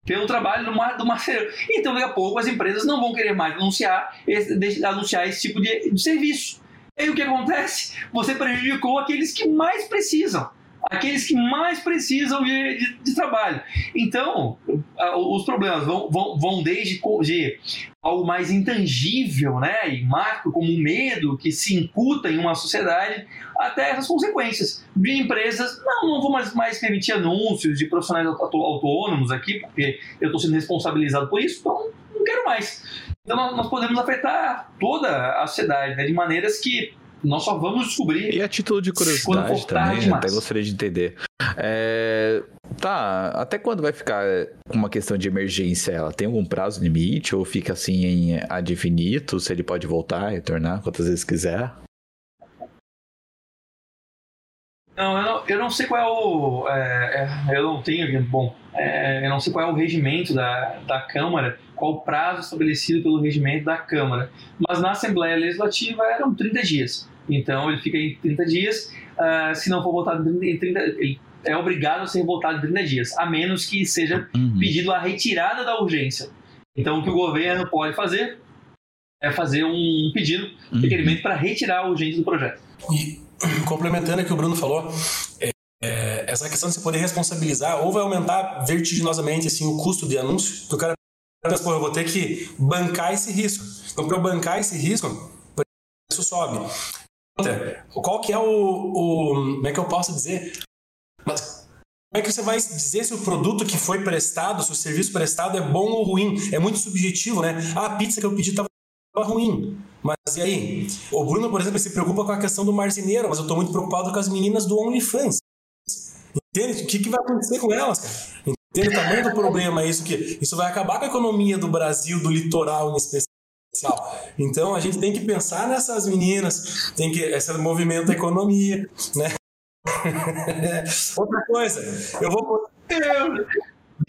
pelo trabalho do marceneiro. Então, daqui a pouco, as empresas não vão querer mais anunciar esse, anunciar esse tipo de, de serviço. E aí o que acontece? Você prejudicou aqueles que mais precisam. Aqueles que mais precisam de, de, de trabalho. Então, os problemas vão, vão, vão desde de algo mais intangível né, e macro, como o medo que se incuta em uma sociedade, até essas consequências de empresas. Não, não vou mais, mais permitir anúncios de profissionais autônomos aqui, porque eu estou sendo responsabilizado por isso, então não quero mais. Então nós podemos afetar toda a sociedade né, de maneiras que nós só vamos descobrir. E a título de curiosidade também, até gostaria de entender. É, tá, até quando vai ficar uma questão de emergência? Ela tem algum prazo limite ou fica assim em ad infinito? Se ele pode voltar e retornar quantas vezes quiser? Não, eu não, eu não sei qual é o. É, é, eu não tenho. Bom, é, eu não sei qual é o regimento da, da Câmara, qual o prazo estabelecido pelo regimento da Câmara. Mas na Assembleia Legislativa eram 30 dias. Então ele fica em 30 dias. Uh, se não for votado em 30, ele é obrigado a ser votado em 30 dias, a menos que seja uhum. pedido a retirada da urgência. Então o que o governo pode fazer é fazer um pedido, um requerimento para retirar a urgência do projeto. E <clears throat> complementando o que o Bruno falou, é, é, essa questão de você poder responsabilizar ou vai aumentar vertiginosamente assim, o custo de anúncio, que o cara pensa, pô, eu vou ter que bancar esse risco. Então, para eu bancar esse risco, o preço sobe. Qual que é o, o. Como é que eu posso dizer? Mas como é que você vai dizer se o produto que foi prestado, se o serviço prestado é bom ou ruim? É muito subjetivo, né? Ah, a pizza que eu pedi estava ruim. Mas e aí? O Bruno, por exemplo, se preocupa com a questão do marceneiro, mas eu estou muito preocupado com as meninas do OnlyFans. Entende? O que, que vai acontecer com elas, cara? Entende o tamanho do problema? Isso, que, isso vai acabar com a economia do Brasil, do litoral em especial. Então a gente tem que pensar nessas meninas, tem que esse movimento da economia, né? <laughs> Outra coisa, eu vou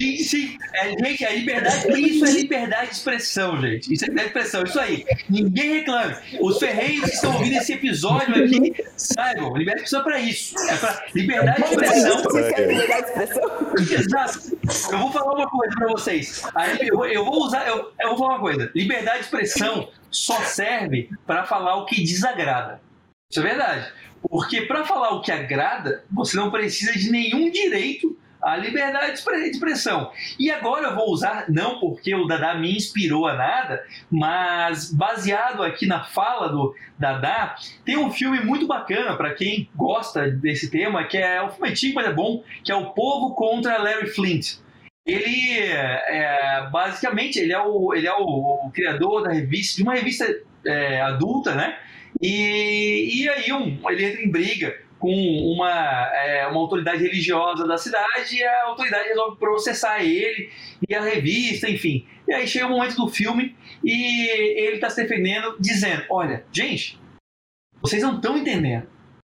Sim, sim. É, gente, a liberdade, isso é liberdade de expressão, gente. Isso é liberdade de expressão, isso aí. Ninguém reclame. Os ferreiros que estão ouvindo esse episódio aqui, saibam, liberdade de expressão é pra isso. É pra liberdade de expressão. liberdade de expressão. Exato. Eu vou falar uma coisa pra vocês. Eu, vou usar, eu, eu vou falar uma coisa. Liberdade de expressão só serve para falar o que desagrada. Isso é verdade. Porque para falar o que agrada, você não precisa de nenhum direito à liberdade de expressão. E agora eu vou usar, não porque o Dada me inspirou a nada, mas baseado aqui na fala do Dada, tem um filme muito bacana para quem gosta desse tema, que é um filme antigo, mas é bom, que é O Povo contra Larry Flint. Ele é, basicamente ele é o, ele é o, o criador da revista, de uma revista é, adulta, né? E, e aí um, ele entra em briga com uma, é, uma autoridade religiosa da cidade e a autoridade resolve processar ele e a revista, enfim. E aí chega o momento do filme e ele está se defendendo, dizendo: Olha, gente, vocês não estão entendendo.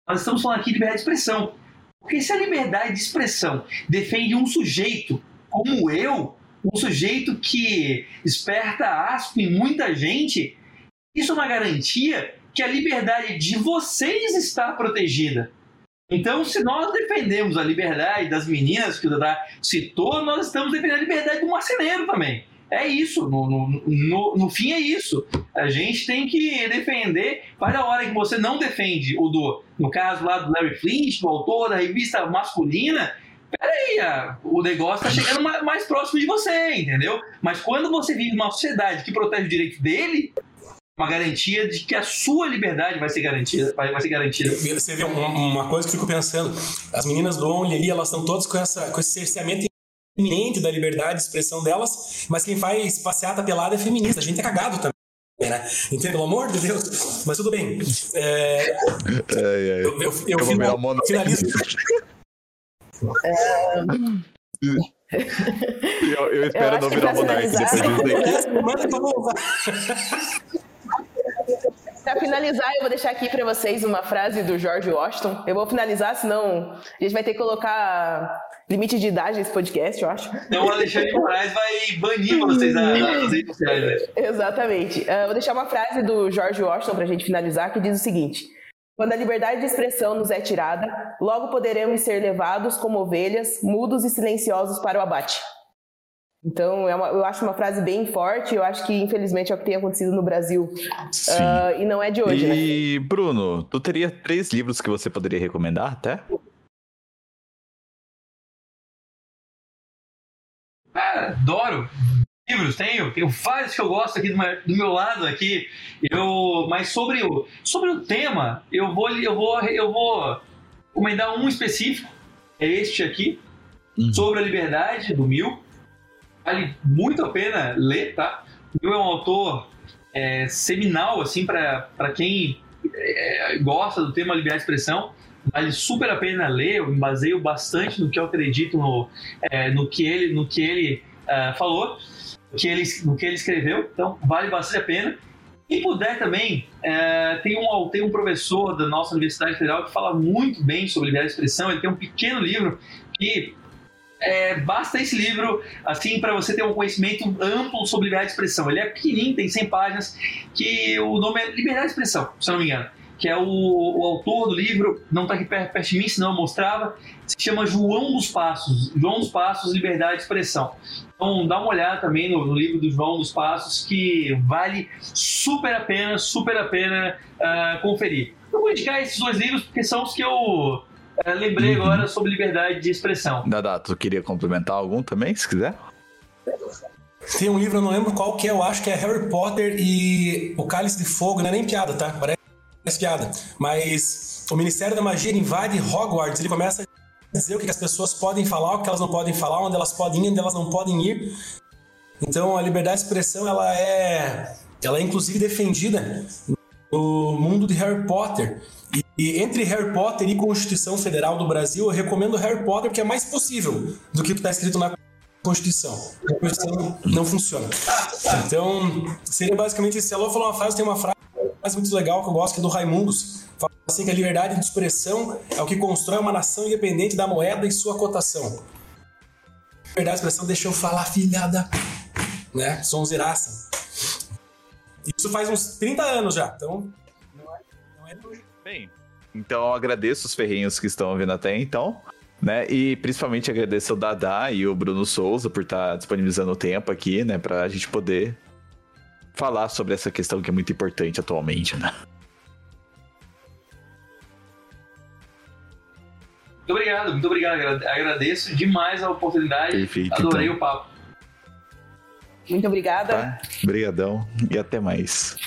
Nós estamos falando aqui de liberdade de expressão. Porque se a liberdade de expressão defende um sujeito como eu, um sujeito que esperta asco em muita gente, isso é uma garantia que a liberdade de vocês está protegida. Então, se nós defendemos a liberdade das meninas que o Dada citou, nós estamos defendendo a liberdade do marceneiro também. É isso, no, no, no, no, fim é isso. A gente tem que defender. Faz a hora que você não defende o do, no caso lá do Larry Flint, do autor da revista masculina, peraí, o negócio está chegando mais, mais próximo de você, entendeu? Mas quando você vive numa sociedade que protege o direito dele, uma garantia de que a sua liberdade vai ser garantida. Vai, vai ser garantida. Você vê uma, uma coisa que eu fico pensando: as meninas do Only ali, elas estão todas com, essa, com esse cerceamento iminente da liberdade de expressão delas, mas quem faz passeata pelada é feminista. A gente é cagado também. Né? Entende? Pelo amor de Deus. Mas tudo bem. É, é, é. Eu, eu, eu, eu final, finalizo. Eu, eu espero eu não virar monarca depois disso aqui. Manda que eu vou usar. Para finalizar, eu vou deixar aqui para vocês uma frase do George Washington. Eu vou finalizar, senão a gente vai ter que colocar limite de idade nesse podcast, eu acho. Então o Alexandre Moraes vai banir vocês das redes sociais. Né? Exatamente. Uh, vou deixar uma frase do George Washington para a gente finalizar, que diz o seguinte: Quando a liberdade de expressão nos é tirada, logo poderemos ser levados como ovelhas, mudos e silenciosos para o abate. Então, é uma, eu acho uma frase bem forte, eu acho que infelizmente é o que tem acontecido no Brasil. Uh, e não é de hoje, e, né? E, Bruno, tu teria três livros que você poderia recomendar até? Ah, adoro livros, tenho, tenho vários que eu gosto aqui do meu, do meu lado aqui. Eu, mas sobre o, sobre o tema, eu vou, eu vou, eu vou recomendar um específico, é este aqui, uhum. sobre a liberdade do Mil vale muito a pena ler, tá? O é um autor é, seminal, assim, para quem é, gosta do tema liberdade de expressão. Vale super a pena ler, eu me baseio bastante no que eu acredito, no, é, no que ele, no que ele uh, falou, no que, ele, no que ele escreveu, então vale bastante a pena. Quem puder também, é, tem, um, tem um professor da nossa Universidade Federal que fala muito bem sobre liberdade de expressão, ele tem um pequeno livro que é, basta esse livro assim para você ter um conhecimento amplo sobre liberdade de expressão. Ele é pequenininho, tem 100 páginas, que o nome é Liberdade de Expressão, se não me engano. Que é o, o autor do livro, não está aqui perto, perto de mim, senão eu mostrava, se chama João dos Passos. João dos Passos, Liberdade de Expressão. Então dá uma olhada também no, no livro do João dos Passos, que vale super a pena, super a pena uh, conferir. Eu vou indicar esses dois livros porque são os que eu é, lembrei uhum. agora sobre liberdade de expressão. Dada, tu queria complementar algum também, se quiser? Tem um livro, eu não lembro qual que é, eu acho que é Harry Potter e o Cálice de Fogo, não é nem piada, tá? Parece piada. Mas o Ministério da Magia invade Hogwarts, ele começa a dizer o que as pessoas podem falar, o que elas não podem falar, onde elas podem ir, onde elas não podem ir. Então a liberdade de expressão ela é, ela é inclusive defendida no mundo de Harry Potter. E, e entre Harry Potter e Constituição Federal do Brasil, eu recomendo Harry Potter porque é mais possível do que está escrito na Constituição. A Constituição não funciona. Então, seria basicamente isso. Se a falou uma frase, tem uma frase muito legal que eu gosto, que é do Raimundos. Fala assim que a liberdade de expressão é o que constrói uma nação independente da moeda e sua cotação. Liberdade de expressão deixa eu falar, filhada. Né? Sonzeiraça. Isso faz uns 30 anos já, então não é, não é Bem, então eu agradeço os ferrinhos que estão vindo até então. Né? E principalmente agradeço o Dadá e o Bruno Souza por estar tá disponibilizando o tempo aqui, né? Pra gente poder falar sobre essa questão que é muito importante atualmente, né? Muito obrigado, muito obrigado. Agradeço demais a oportunidade. Perfeito, Adorei então. o papo. Muito obrigada. Tá? Obrigadão e até mais.